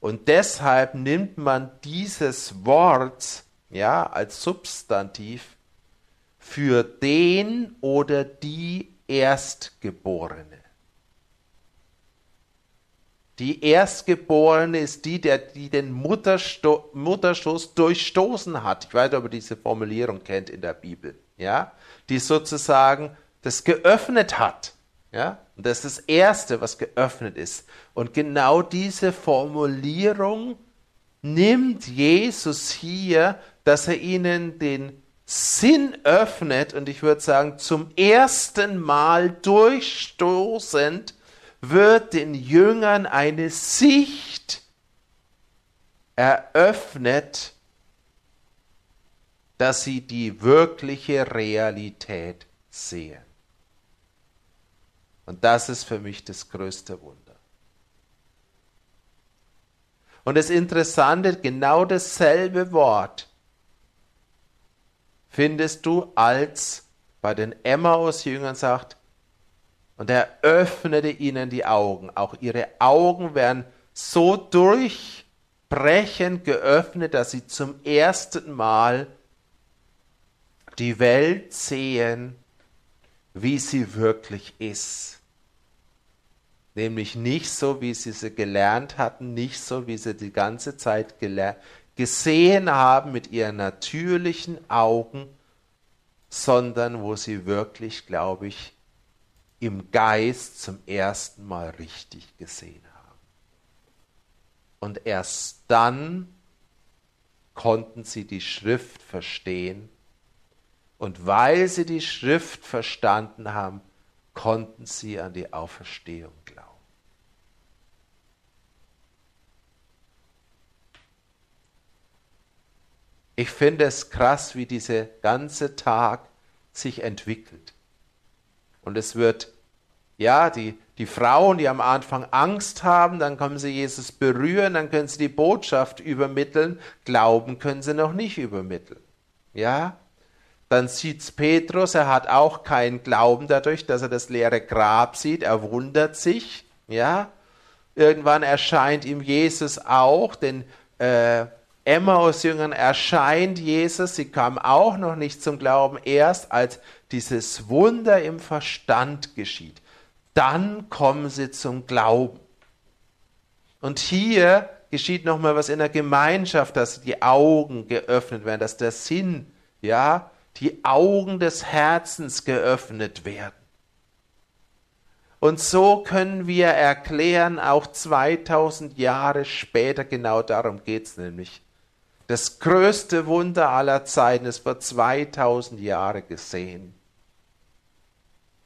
Und deshalb nimmt man dieses Wort ja, als Substantiv für den oder die Erstgeborene. Die Erstgeborene ist die, der, die den Muttersto Mutterstoß durchstoßen hat. Ich weiß nicht, ob ihr diese Formulierung kennt in der Bibel. Ja? Die sozusagen das geöffnet hat. Ja? Und das ist das Erste, was geöffnet ist. Und genau diese Formulierung nimmt Jesus hier, dass er ihnen den Sinn öffnet und ich würde sagen, zum ersten Mal durchstoßend wird den Jüngern eine Sicht eröffnet, dass sie die wirkliche Realität sehen. Und das ist für mich das größte Wunder. Und das Interessante, genau dasselbe Wort findest du, als bei den Emmaus-Jüngern sagt, und er öffnete ihnen die Augen. Auch ihre Augen werden so durchbrechend geöffnet, dass sie zum ersten Mal die Welt sehen, wie sie wirklich ist nämlich nicht so, wie sie sie gelernt hatten, nicht so, wie sie die ganze Zeit gesehen haben mit ihren natürlichen Augen, sondern wo sie wirklich, glaube ich, im Geist zum ersten Mal richtig gesehen haben. Und erst dann konnten sie die Schrift verstehen. Und weil sie die Schrift verstanden haben, konnten sie an die Auferstehung glauben. Ich finde es krass, wie dieser ganze Tag sich entwickelt. Und es wird, ja, die, die Frauen, die am Anfang Angst haben, dann können sie Jesus berühren, dann können sie die Botschaft übermitteln. Glauben können sie noch nicht übermitteln. Ja? Dann sieht's Petrus, er hat auch keinen Glauben dadurch, dass er das leere Grab sieht. Er wundert sich. Ja? Irgendwann erscheint ihm Jesus auch, denn äh, Emmaus-Jüngern erscheint Jesus, sie kamen auch noch nicht zum Glauben, erst als dieses Wunder im Verstand geschieht. Dann kommen sie zum Glauben. Und hier geschieht nochmal was in der Gemeinschaft, dass die Augen geöffnet werden, dass der Sinn, ja, die Augen des Herzens geöffnet werden. Und so können wir erklären, auch 2000 Jahre später, genau darum geht es nämlich, das größte Wunder aller Zeiten ist vor 2000 Jahren gesehen.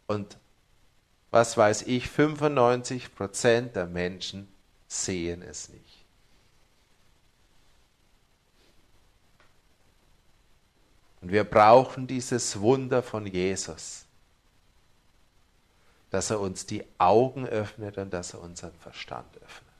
Und was weiß ich, 95 Prozent der Menschen sehen es nicht. Und wir brauchen dieses Wunder von Jesus, dass er uns die Augen öffnet und dass er unseren Verstand öffnet.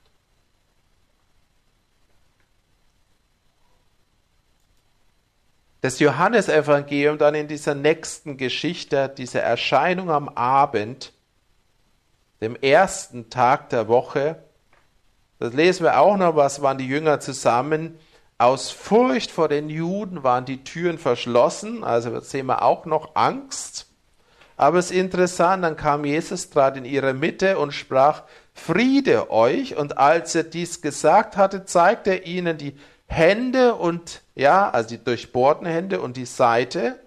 Das Johannesevangelium dann in dieser nächsten Geschichte, diese Erscheinung am Abend, dem ersten Tag der Woche, das lesen wir auch noch, was waren die Jünger zusammen. Aus Furcht vor den Juden waren die Türen verschlossen, also sehen wir auch noch Angst. Aber es ist interessant, dann kam Jesus, trat in ihre Mitte und sprach, Friede euch. Und als er dies gesagt hatte, zeigte er ihnen die Hände und, ja, also die durchbohrten Hände und die Seite.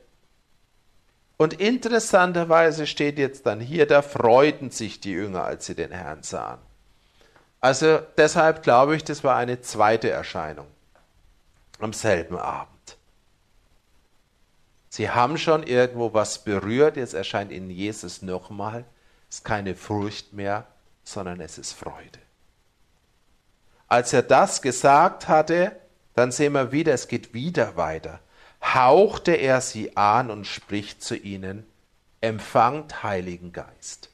Und interessanterweise steht jetzt dann hier, da freuten sich die Jünger, als sie den Herrn sahen. Also deshalb glaube ich, das war eine zweite Erscheinung am selben Abend. Sie haben schon irgendwo was berührt, jetzt erscheint ihnen Jesus nochmal. Es ist keine Furcht mehr, sondern es ist Freude. Als er das gesagt hatte, dann sehen wir wieder, es geht wieder weiter. Hauchte er sie an und spricht zu ihnen, empfangt Heiligen Geist.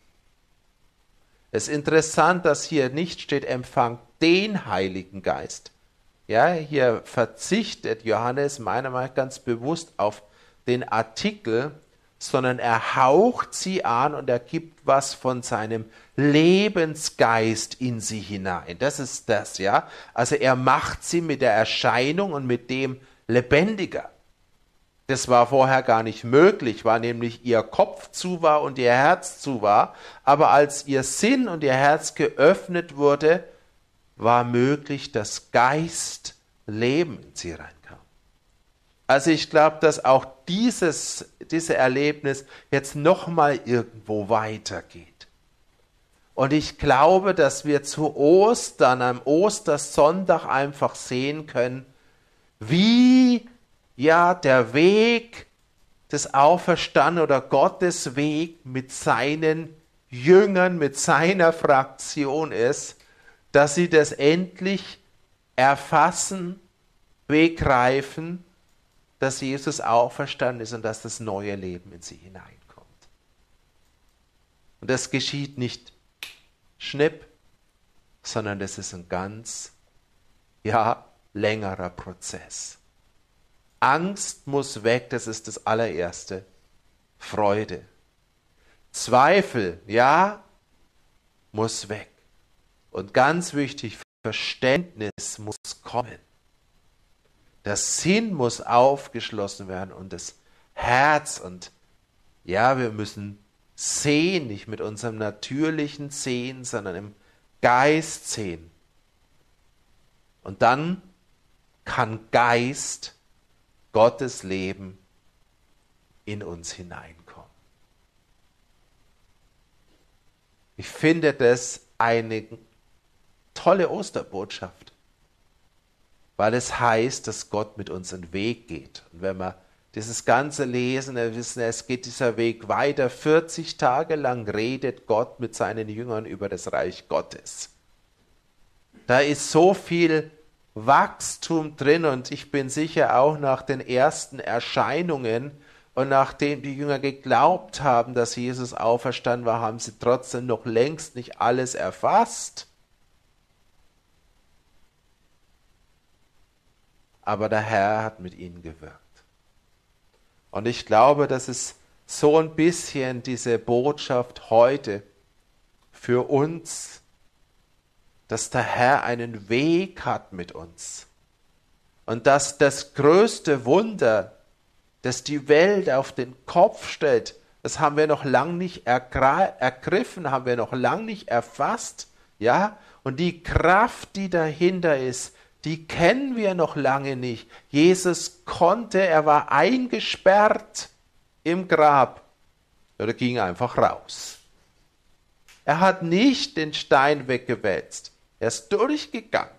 Es ist interessant, dass hier nicht steht, empfangt den Heiligen Geist. Ja, hier verzichtet Johannes meiner Meinung nach ganz bewusst auf den Artikel, sondern er haucht sie an und er gibt was von seinem Lebensgeist in sie hinein. Das ist das, ja. Also er macht sie mit der Erscheinung und mit dem lebendiger. Das war vorher gar nicht möglich, war nämlich ihr Kopf zu war und ihr Herz zu war. Aber als ihr Sinn und ihr Herz geöffnet wurde, war möglich, dass Geist Leben in sie reinkam. Also ich glaube, dass auch dieses, dieses Erlebnis jetzt nochmal irgendwo weitergeht. Und ich glaube, dass wir zu Ostern, am Ostersonntag einfach sehen können, wie ja der Weg des Auferstandenen oder Gottes Weg mit seinen Jüngern, mit seiner Fraktion ist, dass sie das endlich erfassen, begreifen, dass Jesus auferstanden ist und dass das neue Leben in sie hineinkommt. Und das geschieht nicht schnipp, sondern das ist ein ganz, ja, längerer Prozess. Angst muss weg, das ist das allererste. Freude. Zweifel, ja, muss weg. Und ganz wichtig, Verständnis muss kommen. Der Sinn muss aufgeschlossen werden und das Herz und ja, wir müssen sehen, nicht mit unserem natürlichen Sehen, sondern im Geist sehen. Und dann kann Geist, Gottes Leben in uns hineinkommen. Ich finde das eine tolle Osterbotschaft, weil es heißt, dass Gott mit uns einen Weg geht. Und wenn wir dieses ganze lesen, wir wissen, es geht dieser Weg weiter. 40 Tage lang redet Gott mit seinen Jüngern über das Reich Gottes. Da ist so viel Wachstum drin und ich bin sicher auch nach den ersten Erscheinungen und nachdem die Jünger geglaubt haben, dass Jesus auferstanden war, haben sie trotzdem noch längst nicht alles erfasst. Aber der Herr hat mit ihnen gewirkt. Und ich glaube, das ist so ein bisschen diese Botschaft heute für uns, dass der Herr einen Weg hat mit uns. Und dass das größte Wunder, das die Welt auf den Kopf stellt, das haben wir noch lang nicht ergriffen, haben wir noch lang nicht erfasst, ja? Und die Kraft, die dahinter ist, die kennen wir noch lange nicht. Jesus konnte, er war eingesperrt im Grab. Oder ging einfach raus. Er hat nicht den Stein weggewälzt. Er ist durchgegangen.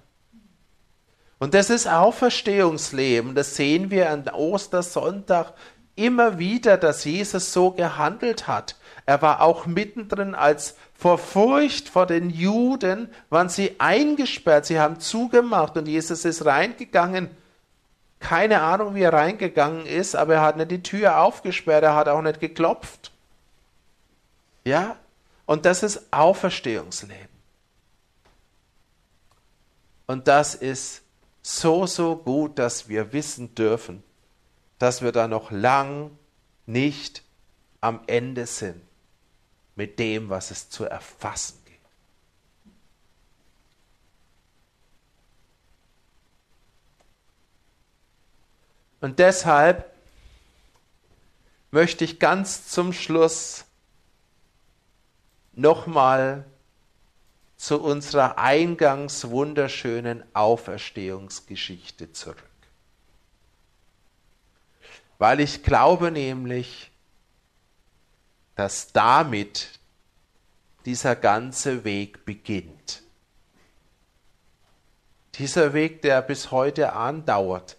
Und das ist Auferstehungsleben. Das sehen wir an Ostersonntag immer wieder, dass Jesus so gehandelt hat. Er war auch mittendrin als vor Furcht vor den Juden waren sie eingesperrt, sie haben zugemacht und Jesus ist reingegangen. Keine Ahnung, wie er reingegangen ist, aber er hat nicht die Tür aufgesperrt, er hat auch nicht geklopft. Ja? Und das ist Auferstehungsleben. Und das ist so, so gut, dass wir wissen dürfen, dass wir da noch lang nicht am Ende sind mit dem, was es zu erfassen geht. Und deshalb möchte ich ganz zum Schluss nochmal zu unserer eingangs wunderschönen Auferstehungsgeschichte zurück. Weil ich glaube nämlich, dass damit dieser ganze Weg beginnt. Dieser Weg, der bis heute andauert,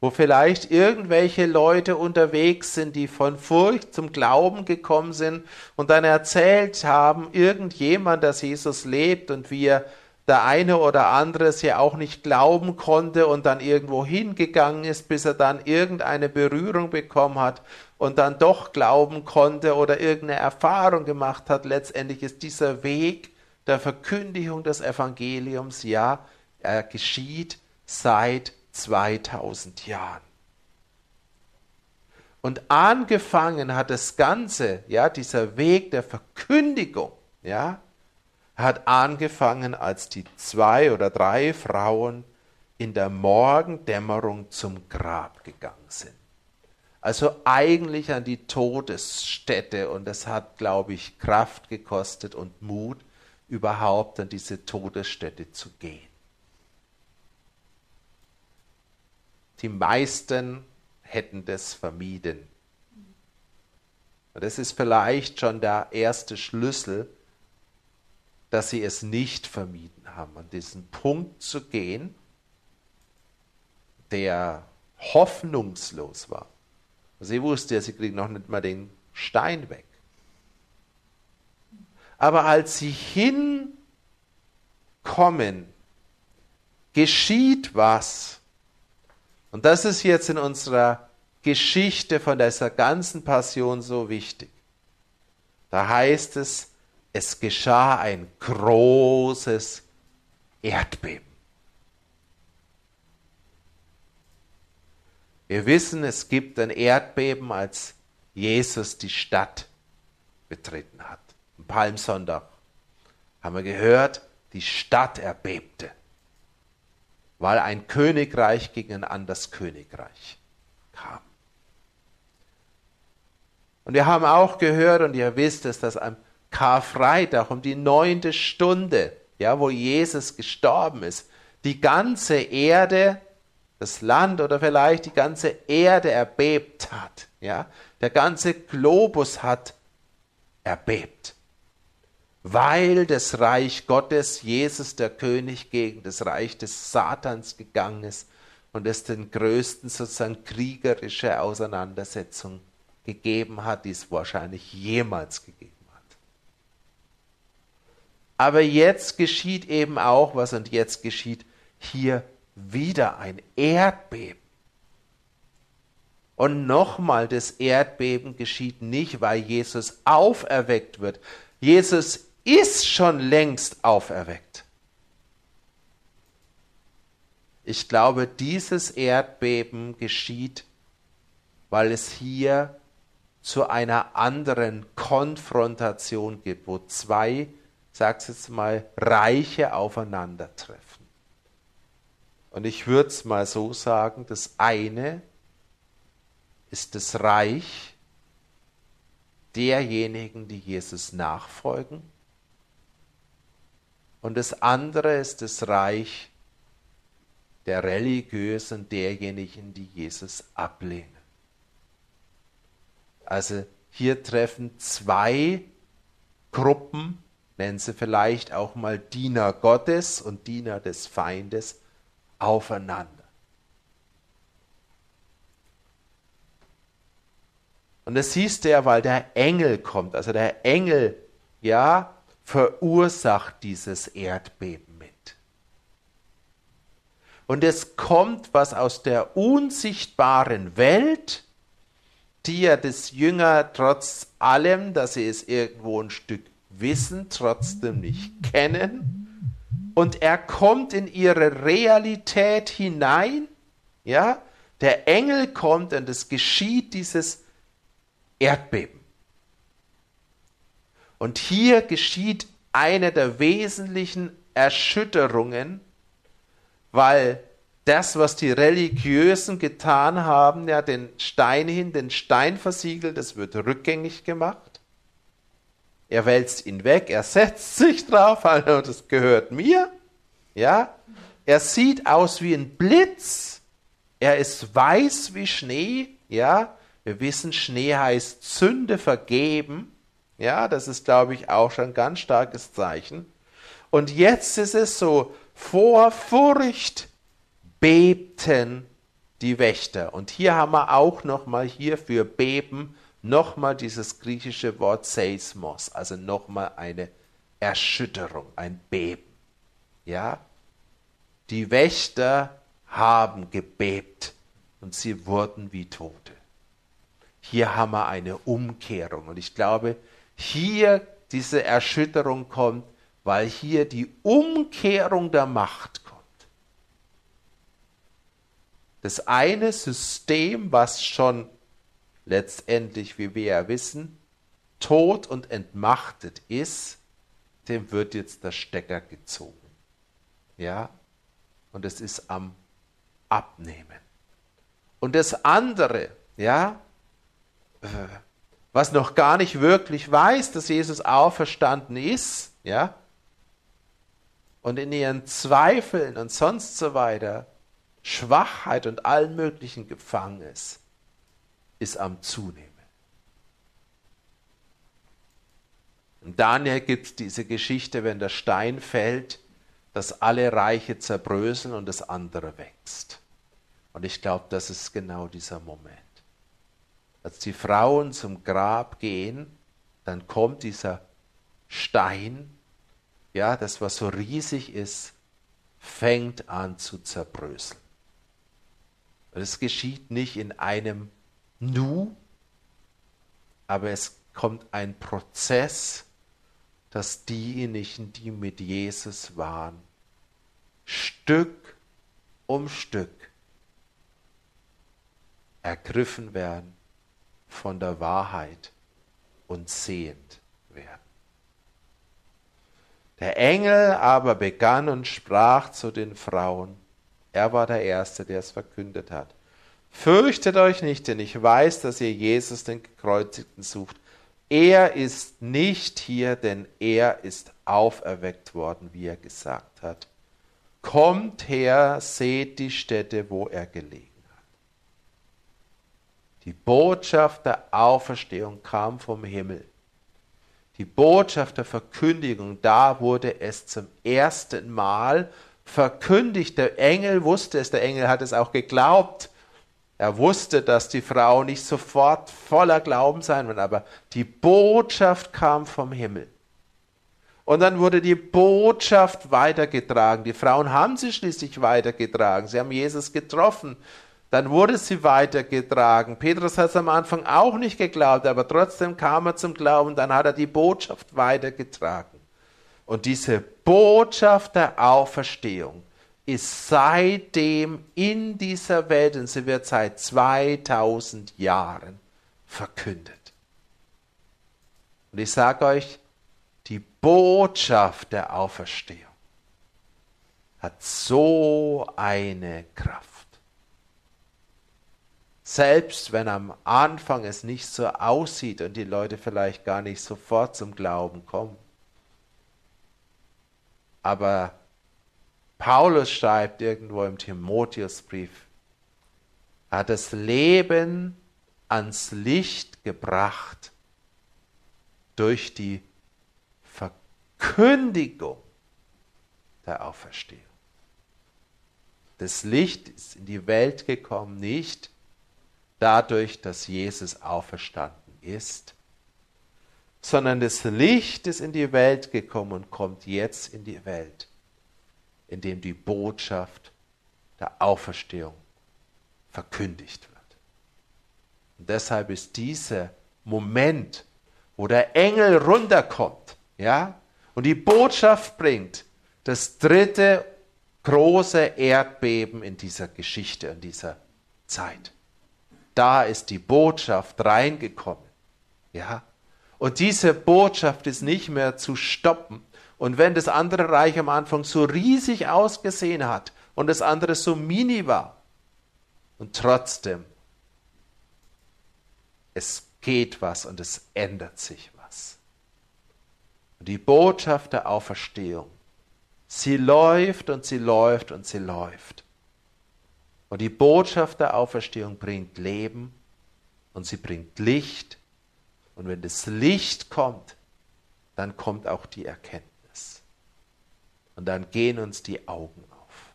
wo vielleicht irgendwelche Leute unterwegs sind, die von Furcht zum Glauben gekommen sind und dann erzählt haben, irgendjemand, dass Jesus lebt und wie er der eine oder andere es ja auch nicht glauben konnte und dann irgendwo hingegangen ist, bis er dann irgendeine Berührung bekommen hat und dann doch glauben konnte oder irgendeine Erfahrung gemacht hat. Letztendlich ist dieser Weg der Verkündigung des Evangeliums, ja, er geschieht seit 2000 Jahren. Und angefangen hat das Ganze, ja, dieser Weg der Verkündigung, ja, hat angefangen, als die zwei oder drei Frauen in der Morgendämmerung zum Grab gegangen sind. Also eigentlich an die Todesstätte und es hat, glaube ich, Kraft gekostet und Mut, überhaupt an diese Todesstätte zu gehen. Die meisten hätten das vermieden. Und das ist vielleicht schon der erste Schlüssel, dass sie es nicht vermieden haben, an diesen Punkt zu gehen, der hoffnungslos war. Sie wusste ja, sie kriegt noch nicht mal den Stein weg. Aber als sie hinkommen, geschieht was. Und das ist jetzt in unserer Geschichte von dieser ganzen Passion so wichtig. Da heißt es, es geschah ein großes Erdbeben. Wir wissen, es gibt ein Erdbeben, als Jesus die Stadt betreten hat. Am Palmsonntag haben wir gehört, die Stadt erbebte, weil ein Königreich gegen ein anderes Königreich kam. Und wir haben auch gehört, und ihr wisst es, dass am Karfreitag um die neunte Stunde, ja, wo Jesus gestorben ist, die ganze Erde das Land oder vielleicht die ganze Erde erbebt hat. Ja, der ganze Globus hat erbebt, weil das Reich Gottes, Jesus der König, gegen das Reich des Satans gegangen ist und es den größten sozusagen kriegerische Auseinandersetzung gegeben hat, die es wahrscheinlich jemals gegeben hat. Aber jetzt geschieht eben auch was und jetzt geschieht hier wieder ein Erdbeben. Und nochmal, das Erdbeben geschieht nicht, weil Jesus auferweckt wird. Jesus ist schon längst auferweckt. Ich glaube, dieses Erdbeben geschieht, weil es hier zu einer anderen Konfrontation gibt, wo zwei, sag's jetzt mal, Reiche aufeinandertreffen. Und ich würde es mal so sagen, das eine ist das Reich derjenigen, die Jesus nachfolgen. Und das andere ist das Reich der Religiösen, derjenigen, die Jesus ablehnen. Also hier treffen zwei Gruppen, nennen sie vielleicht auch mal Diener Gottes und Diener des Feindes, aufeinander. Und das du ja, weil der Engel kommt. Also der Engel, ja, verursacht dieses Erdbeben mit. Und es kommt was aus der unsichtbaren Welt, die ja das Jünger trotz allem, dass sie es irgendwo ein Stück wissen, trotzdem nicht kennen. Und er kommt in ihre Realität hinein, ja, der Engel kommt und es geschieht dieses Erdbeben. Und hier geschieht eine der wesentlichen Erschütterungen, weil das, was die Religiösen getan haben, ja, den Stein hin, den Stein versiegelt, das wird rückgängig gemacht. Er wälzt ihn weg, er setzt sich drauf, das gehört mir. Ja, er sieht aus wie ein Blitz. Er ist weiß wie Schnee. Ja, wir wissen, Schnee heißt Sünde vergeben. Ja, das ist, glaube ich, auch schon ein ganz starkes Zeichen. Und jetzt ist es so, vor Furcht bebten die Wächter. Und hier haben wir auch nochmal hier für beben nochmal dieses griechische Wort Seismos, also nochmal eine Erschütterung, ein Beben. Ja? Die Wächter haben gebebt und sie wurden wie Tote. Hier haben wir eine Umkehrung. Und ich glaube, hier diese Erschütterung kommt, weil hier die Umkehrung der Macht kommt. Das eine System, was schon letztendlich, wie wir ja wissen, tot und entmachtet ist, dem wird jetzt der Stecker gezogen. Ja? Und es ist am Abnehmen. Und das andere, ja, äh, was noch gar nicht wirklich weiß, dass Jesus auferstanden ist, ja, und in ihren Zweifeln und sonst so weiter Schwachheit und allen möglichen gefangen ist, ist am Zunehmen. In Daniel gibt es diese Geschichte, wenn der Stein fällt, dass alle Reiche zerbröseln und das andere wächst. Und ich glaube, das ist genau dieser Moment. Als die Frauen zum Grab gehen, dann kommt dieser Stein, ja, das was so riesig ist, fängt an zu zerbröseln. Und es geschieht nicht in einem Nu, aber es kommt ein Prozess, dass diejenigen, die mit Jesus waren, Stück um Stück ergriffen werden von der Wahrheit und sehend werden. Der Engel aber begann und sprach zu den Frauen, er war der Erste, der es verkündet hat. Fürchtet euch nicht, denn ich weiß, dass ihr Jesus, den Gekreuzigten, sucht. Er ist nicht hier, denn er ist auferweckt worden, wie er gesagt hat. kommt her, seht die Stätte, wo er gelegen hat. Die Botschaft der Auferstehung kam vom Himmel. Die Botschaft der Verkündigung, da wurde es zum ersten Mal verkündigt. Der Engel wusste es, der Engel hat es auch geglaubt. Er wusste, dass die Frau nicht sofort voller Glauben sein wird, aber die Botschaft kam vom Himmel. Und dann wurde die Botschaft weitergetragen. Die Frauen haben sie schließlich weitergetragen. Sie haben Jesus getroffen. Dann wurde sie weitergetragen. Petrus hat es am Anfang auch nicht geglaubt, aber trotzdem kam er zum Glauben. Dann hat er die Botschaft weitergetragen. Und diese Botschaft der Auferstehung ist seitdem in dieser Welt und sie wird seit 2000 Jahren verkündet. Und ich sage euch, die Botschaft der Auferstehung hat so eine Kraft. Selbst wenn am Anfang es nicht so aussieht und die Leute vielleicht gar nicht sofort zum Glauben kommen. Aber Paulus schreibt irgendwo im Timotheusbrief, er hat das Leben ans Licht gebracht durch die Verkündigung der Auferstehung. Das Licht ist in die Welt gekommen, nicht dadurch, dass Jesus auferstanden ist, sondern das Licht ist in die Welt gekommen und kommt jetzt in die Welt in dem die Botschaft der Auferstehung verkündigt wird. Und deshalb ist dieser Moment, wo der Engel runterkommt, ja, und die Botschaft bringt, das dritte große Erdbeben in dieser Geschichte, in dieser Zeit. Da ist die Botschaft reingekommen, ja. Und diese Botschaft ist nicht mehr zu stoppen, und wenn das andere Reich am Anfang so riesig ausgesehen hat und das andere so mini war, und trotzdem, es geht was und es ändert sich was. Und die Botschaft der Auferstehung, sie läuft und sie läuft und sie läuft. Und die Botschaft der Auferstehung bringt Leben und sie bringt Licht. Und wenn das Licht kommt, dann kommt auch die Erkenntnis. Und dann gehen uns die Augen auf.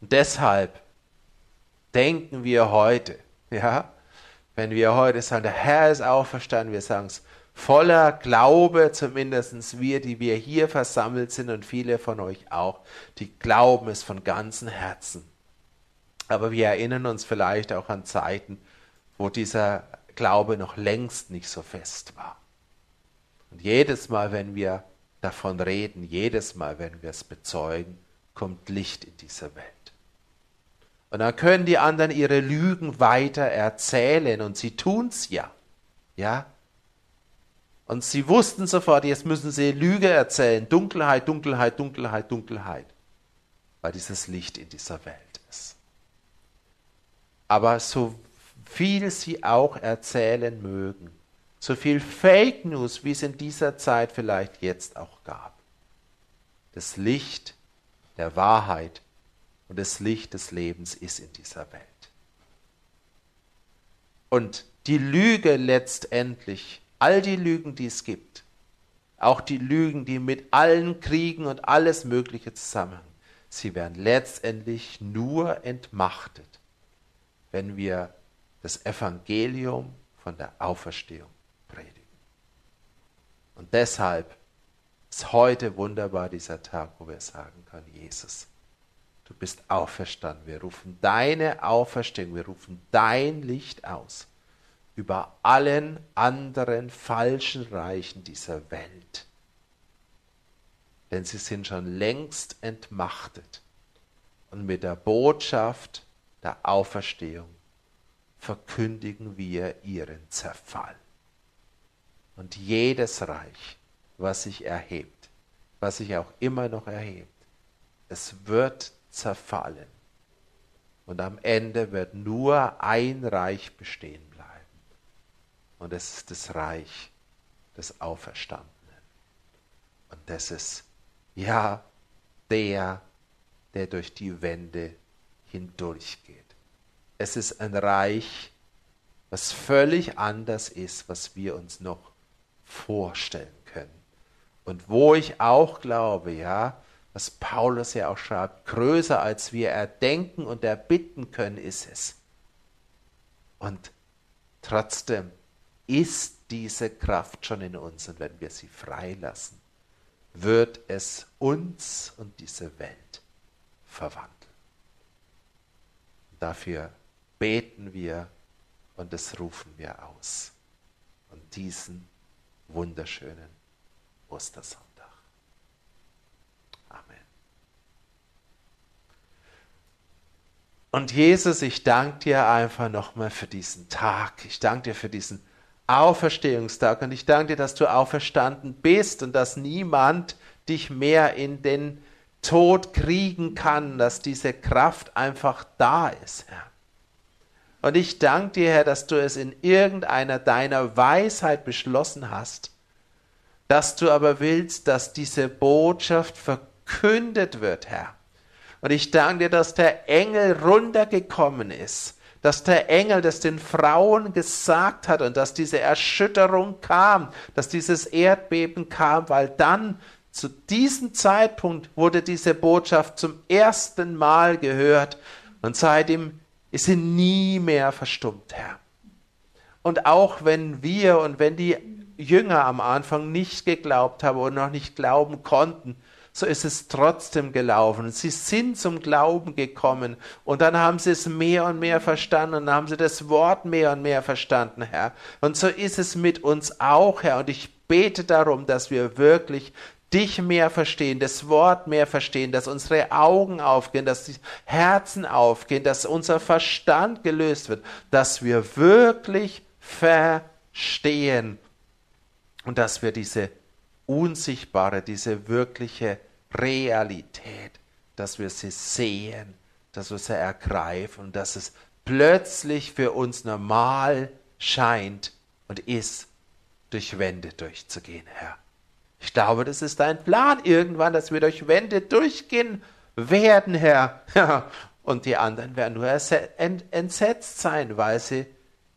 Und deshalb denken wir heute, ja, wenn wir heute sagen, der Herr ist auferstanden, wir sagen es voller Glaube, zumindest wir, die wir hier versammelt sind und viele von euch auch, die glauben es von ganzem Herzen. Aber wir erinnern uns vielleicht auch an Zeiten, wo dieser Glaube noch längst nicht so fest war. Und jedes Mal, wenn wir davon reden, jedes Mal, wenn wir es bezeugen, kommt Licht in diese Welt. Und dann können die anderen ihre Lügen weiter erzählen und sie tun's ja. Ja? Und sie wussten sofort, jetzt müssen sie Lüge erzählen. Dunkelheit, Dunkelheit, Dunkelheit, Dunkelheit. Weil dieses Licht in dieser Welt ist. Aber so viel sie auch erzählen mögen, so viel Fake News, wie es in dieser Zeit vielleicht jetzt auch gab. Das Licht der Wahrheit und das Licht des Lebens ist in dieser Welt. Und die Lüge letztendlich, all die Lügen, die es gibt, auch die Lügen, die mit allen Kriegen und alles Mögliche zusammenhängen, sie werden letztendlich nur entmachtet, wenn wir das Evangelium von der Auferstehung und deshalb ist heute wunderbar dieser Tag, wo wir sagen können, Jesus, du bist auferstanden. Wir rufen deine Auferstehung, wir rufen dein Licht aus über allen anderen falschen Reichen dieser Welt. Denn sie sind schon längst entmachtet. Und mit der Botschaft der Auferstehung verkündigen wir ihren Zerfall. Und jedes Reich, was sich erhebt, was sich auch immer noch erhebt, es wird zerfallen. Und am Ende wird nur ein Reich bestehen bleiben. Und es ist das Reich des Auferstandenen. Und das ist Ja, der, der durch die Wände hindurchgeht. Es ist ein Reich, was völlig anders ist, was wir uns noch vorstellen können. Und wo ich auch glaube, ja, was Paulus ja auch schreibt, größer als wir erdenken und erbitten können, ist es. Und trotzdem ist diese Kraft schon in uns und wenn wir sie freilassen, wird es uns und diese Welt verwandeln. Dafür beten wir und das rufen wir aus. Und diesen wunderschönen Ostersonntag. Amen. Und Jesus, ich danke dir einfach nochmal für diesen Tag. Ich danke dir für diesen Auferstehungstag. Und ich danke dir, dass du auferstanden bist und dass niemand dich mehr in den Tod kriegen kann, dass diese Kraft einfach da ist, Herr. Und ich danke dir, Herr, dass du es in irgendeiner deiner Weisheit beschlossen hast, dass du aber willst, dass diese Botschaft verkündet wird, Herr. Und ich danke dir, dass der Engel runtergekommen ist, dass der Engel das den Frauen gesagt hat und dass diese Erschütterung kam, dass dieses Erdbeben kam, weil dann zu diesem Zeitpunkt wurde diese Botschaft zum ersten Mal gehört und seitdem ist sie nie mehr verstummt, Herr. Und auch wenn wir und wenn die Jünger am Anfang nicht geglaubt haben und noch nicht glauben konnten, so ist es trotzdem gelaufen. Sie sind zum Glauben gekommen und dann haben sie es mehr und mehr verstanden und dann haben sie das Wort mehr und mehr verstanden, Herr. Und so ist es mit uns auch, Herr. Und ich bete darum, dass wir wirklich dich mehr verstehen, das Wort mehr verstehen, dass unsere Augen aufgehen, dass die Herzen aufgehen, dass unser Verstand gelöst wird, dass wir wirklich verstehen und dass wir diese unsichtbare, diese wirkliche Realität, dass wir sie sehen, dass wir sie ergreifen und dass es plötzlich für uns normal scheint und ist, durch Wände durchzugehen, Herr. Ich glaube, das ist dein Plan irgendwann, dass wir durch Wände durchgehen werden, Herr. und die anderen werden nur entsetzt sein, weil sie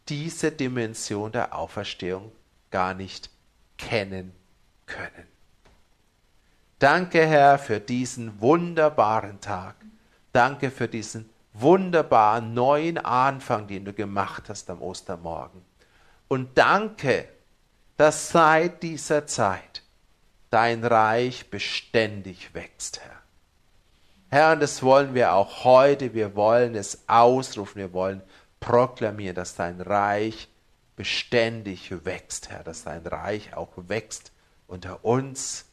diese Dimension der Auferstehung gar nicht kennen können. Danke, Herr, für diesen wunderbaren Tag. Danke für diesen wunderbaren neuen Anfang, den du gemacht hast am Ostermorgen. Und danke, dass seit dieser Zeit dein Reich beständig wächst, Herr. Herr, und das wollen wir auch heute. Wir wollen es ausrufen. Wir wollen proklamieren, dass dein Reich beständig wächst, Herr, dass dein Reich auch wächst unter uns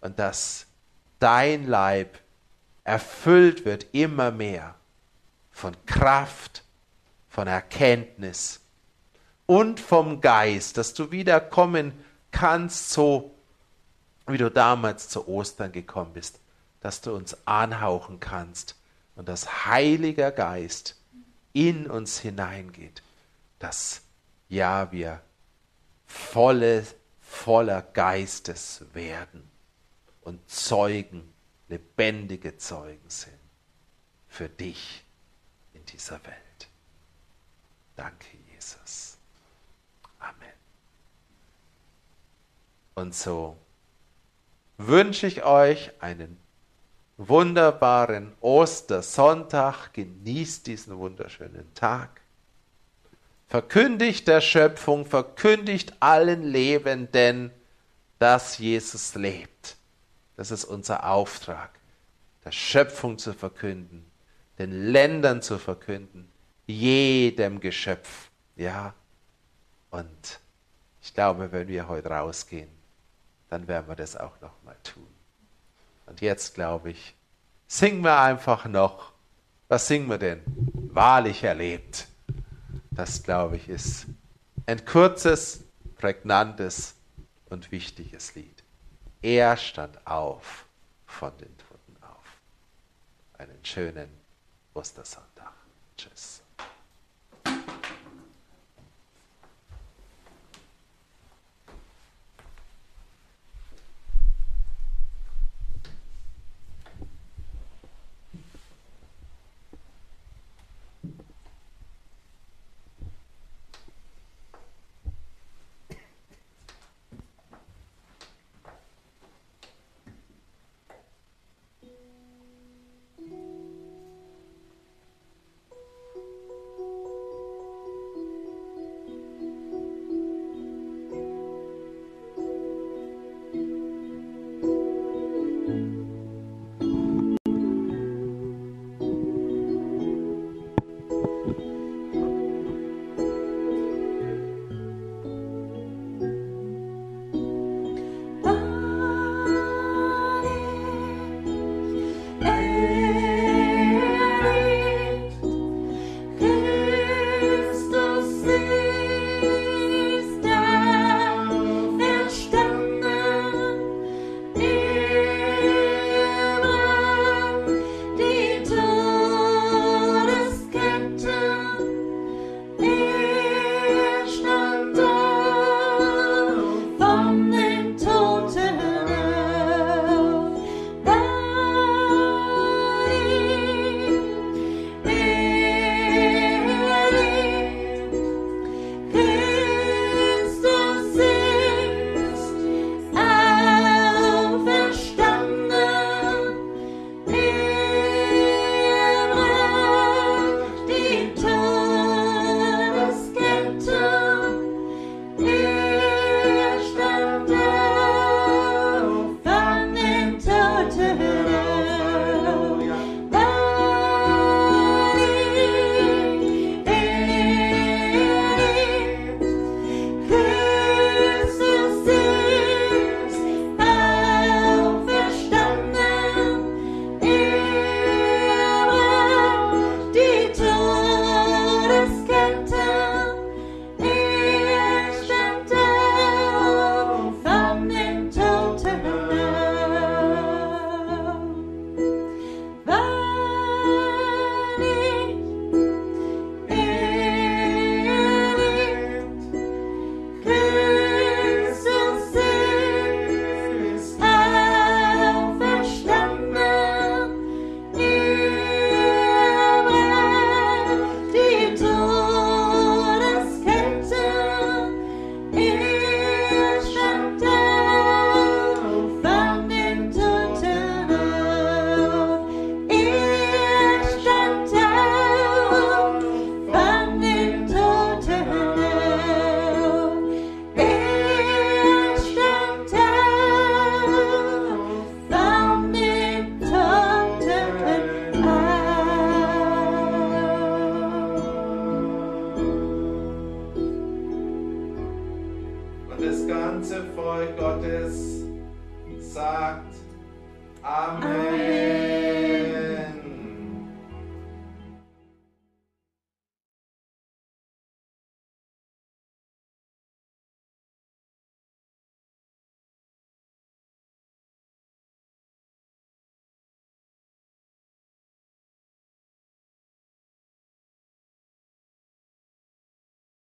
und dass dein Leib erfüllt wird immer mehr von Kraft, von Erkenntnis und vom Geist, dass du wiederkommen kannst, so wie du damals zu Ostern gekommen bist, dass du uns anhauchen kannst und dass Heiliger Geist in uns hineingeht, dass ja wir volle, voller Geistes werden und Zeugen, lebendige Zeugen sind für dich in dieser Welt. Danke, Jesus. Amen. Und so wünsche ich euch einen wunderbaren Ostersonntag. Genießt diesen wunderschönen Tag. Verkündigt der Schöpfung, verkündigt allen Lebenden, dass Jesus lebt. Das ist unser Auftrag, der Schöpfung zu verkünden, den Ländern zu verkünden, jedem Geschöpf. Ja, und ich glaube, wenn wir heute rausgehen, dann werden wir das auch noch mal tun. Und jetzt glaube ich, singen wir einfach noch. Was singen wir denn? Wahrlich erlebt. Das glaube ich ist ein kurzes, prägnantes und wichtiges Lied. Er stand auf von den Toten auf. Einen schönen Ostersonntag. Tschüss.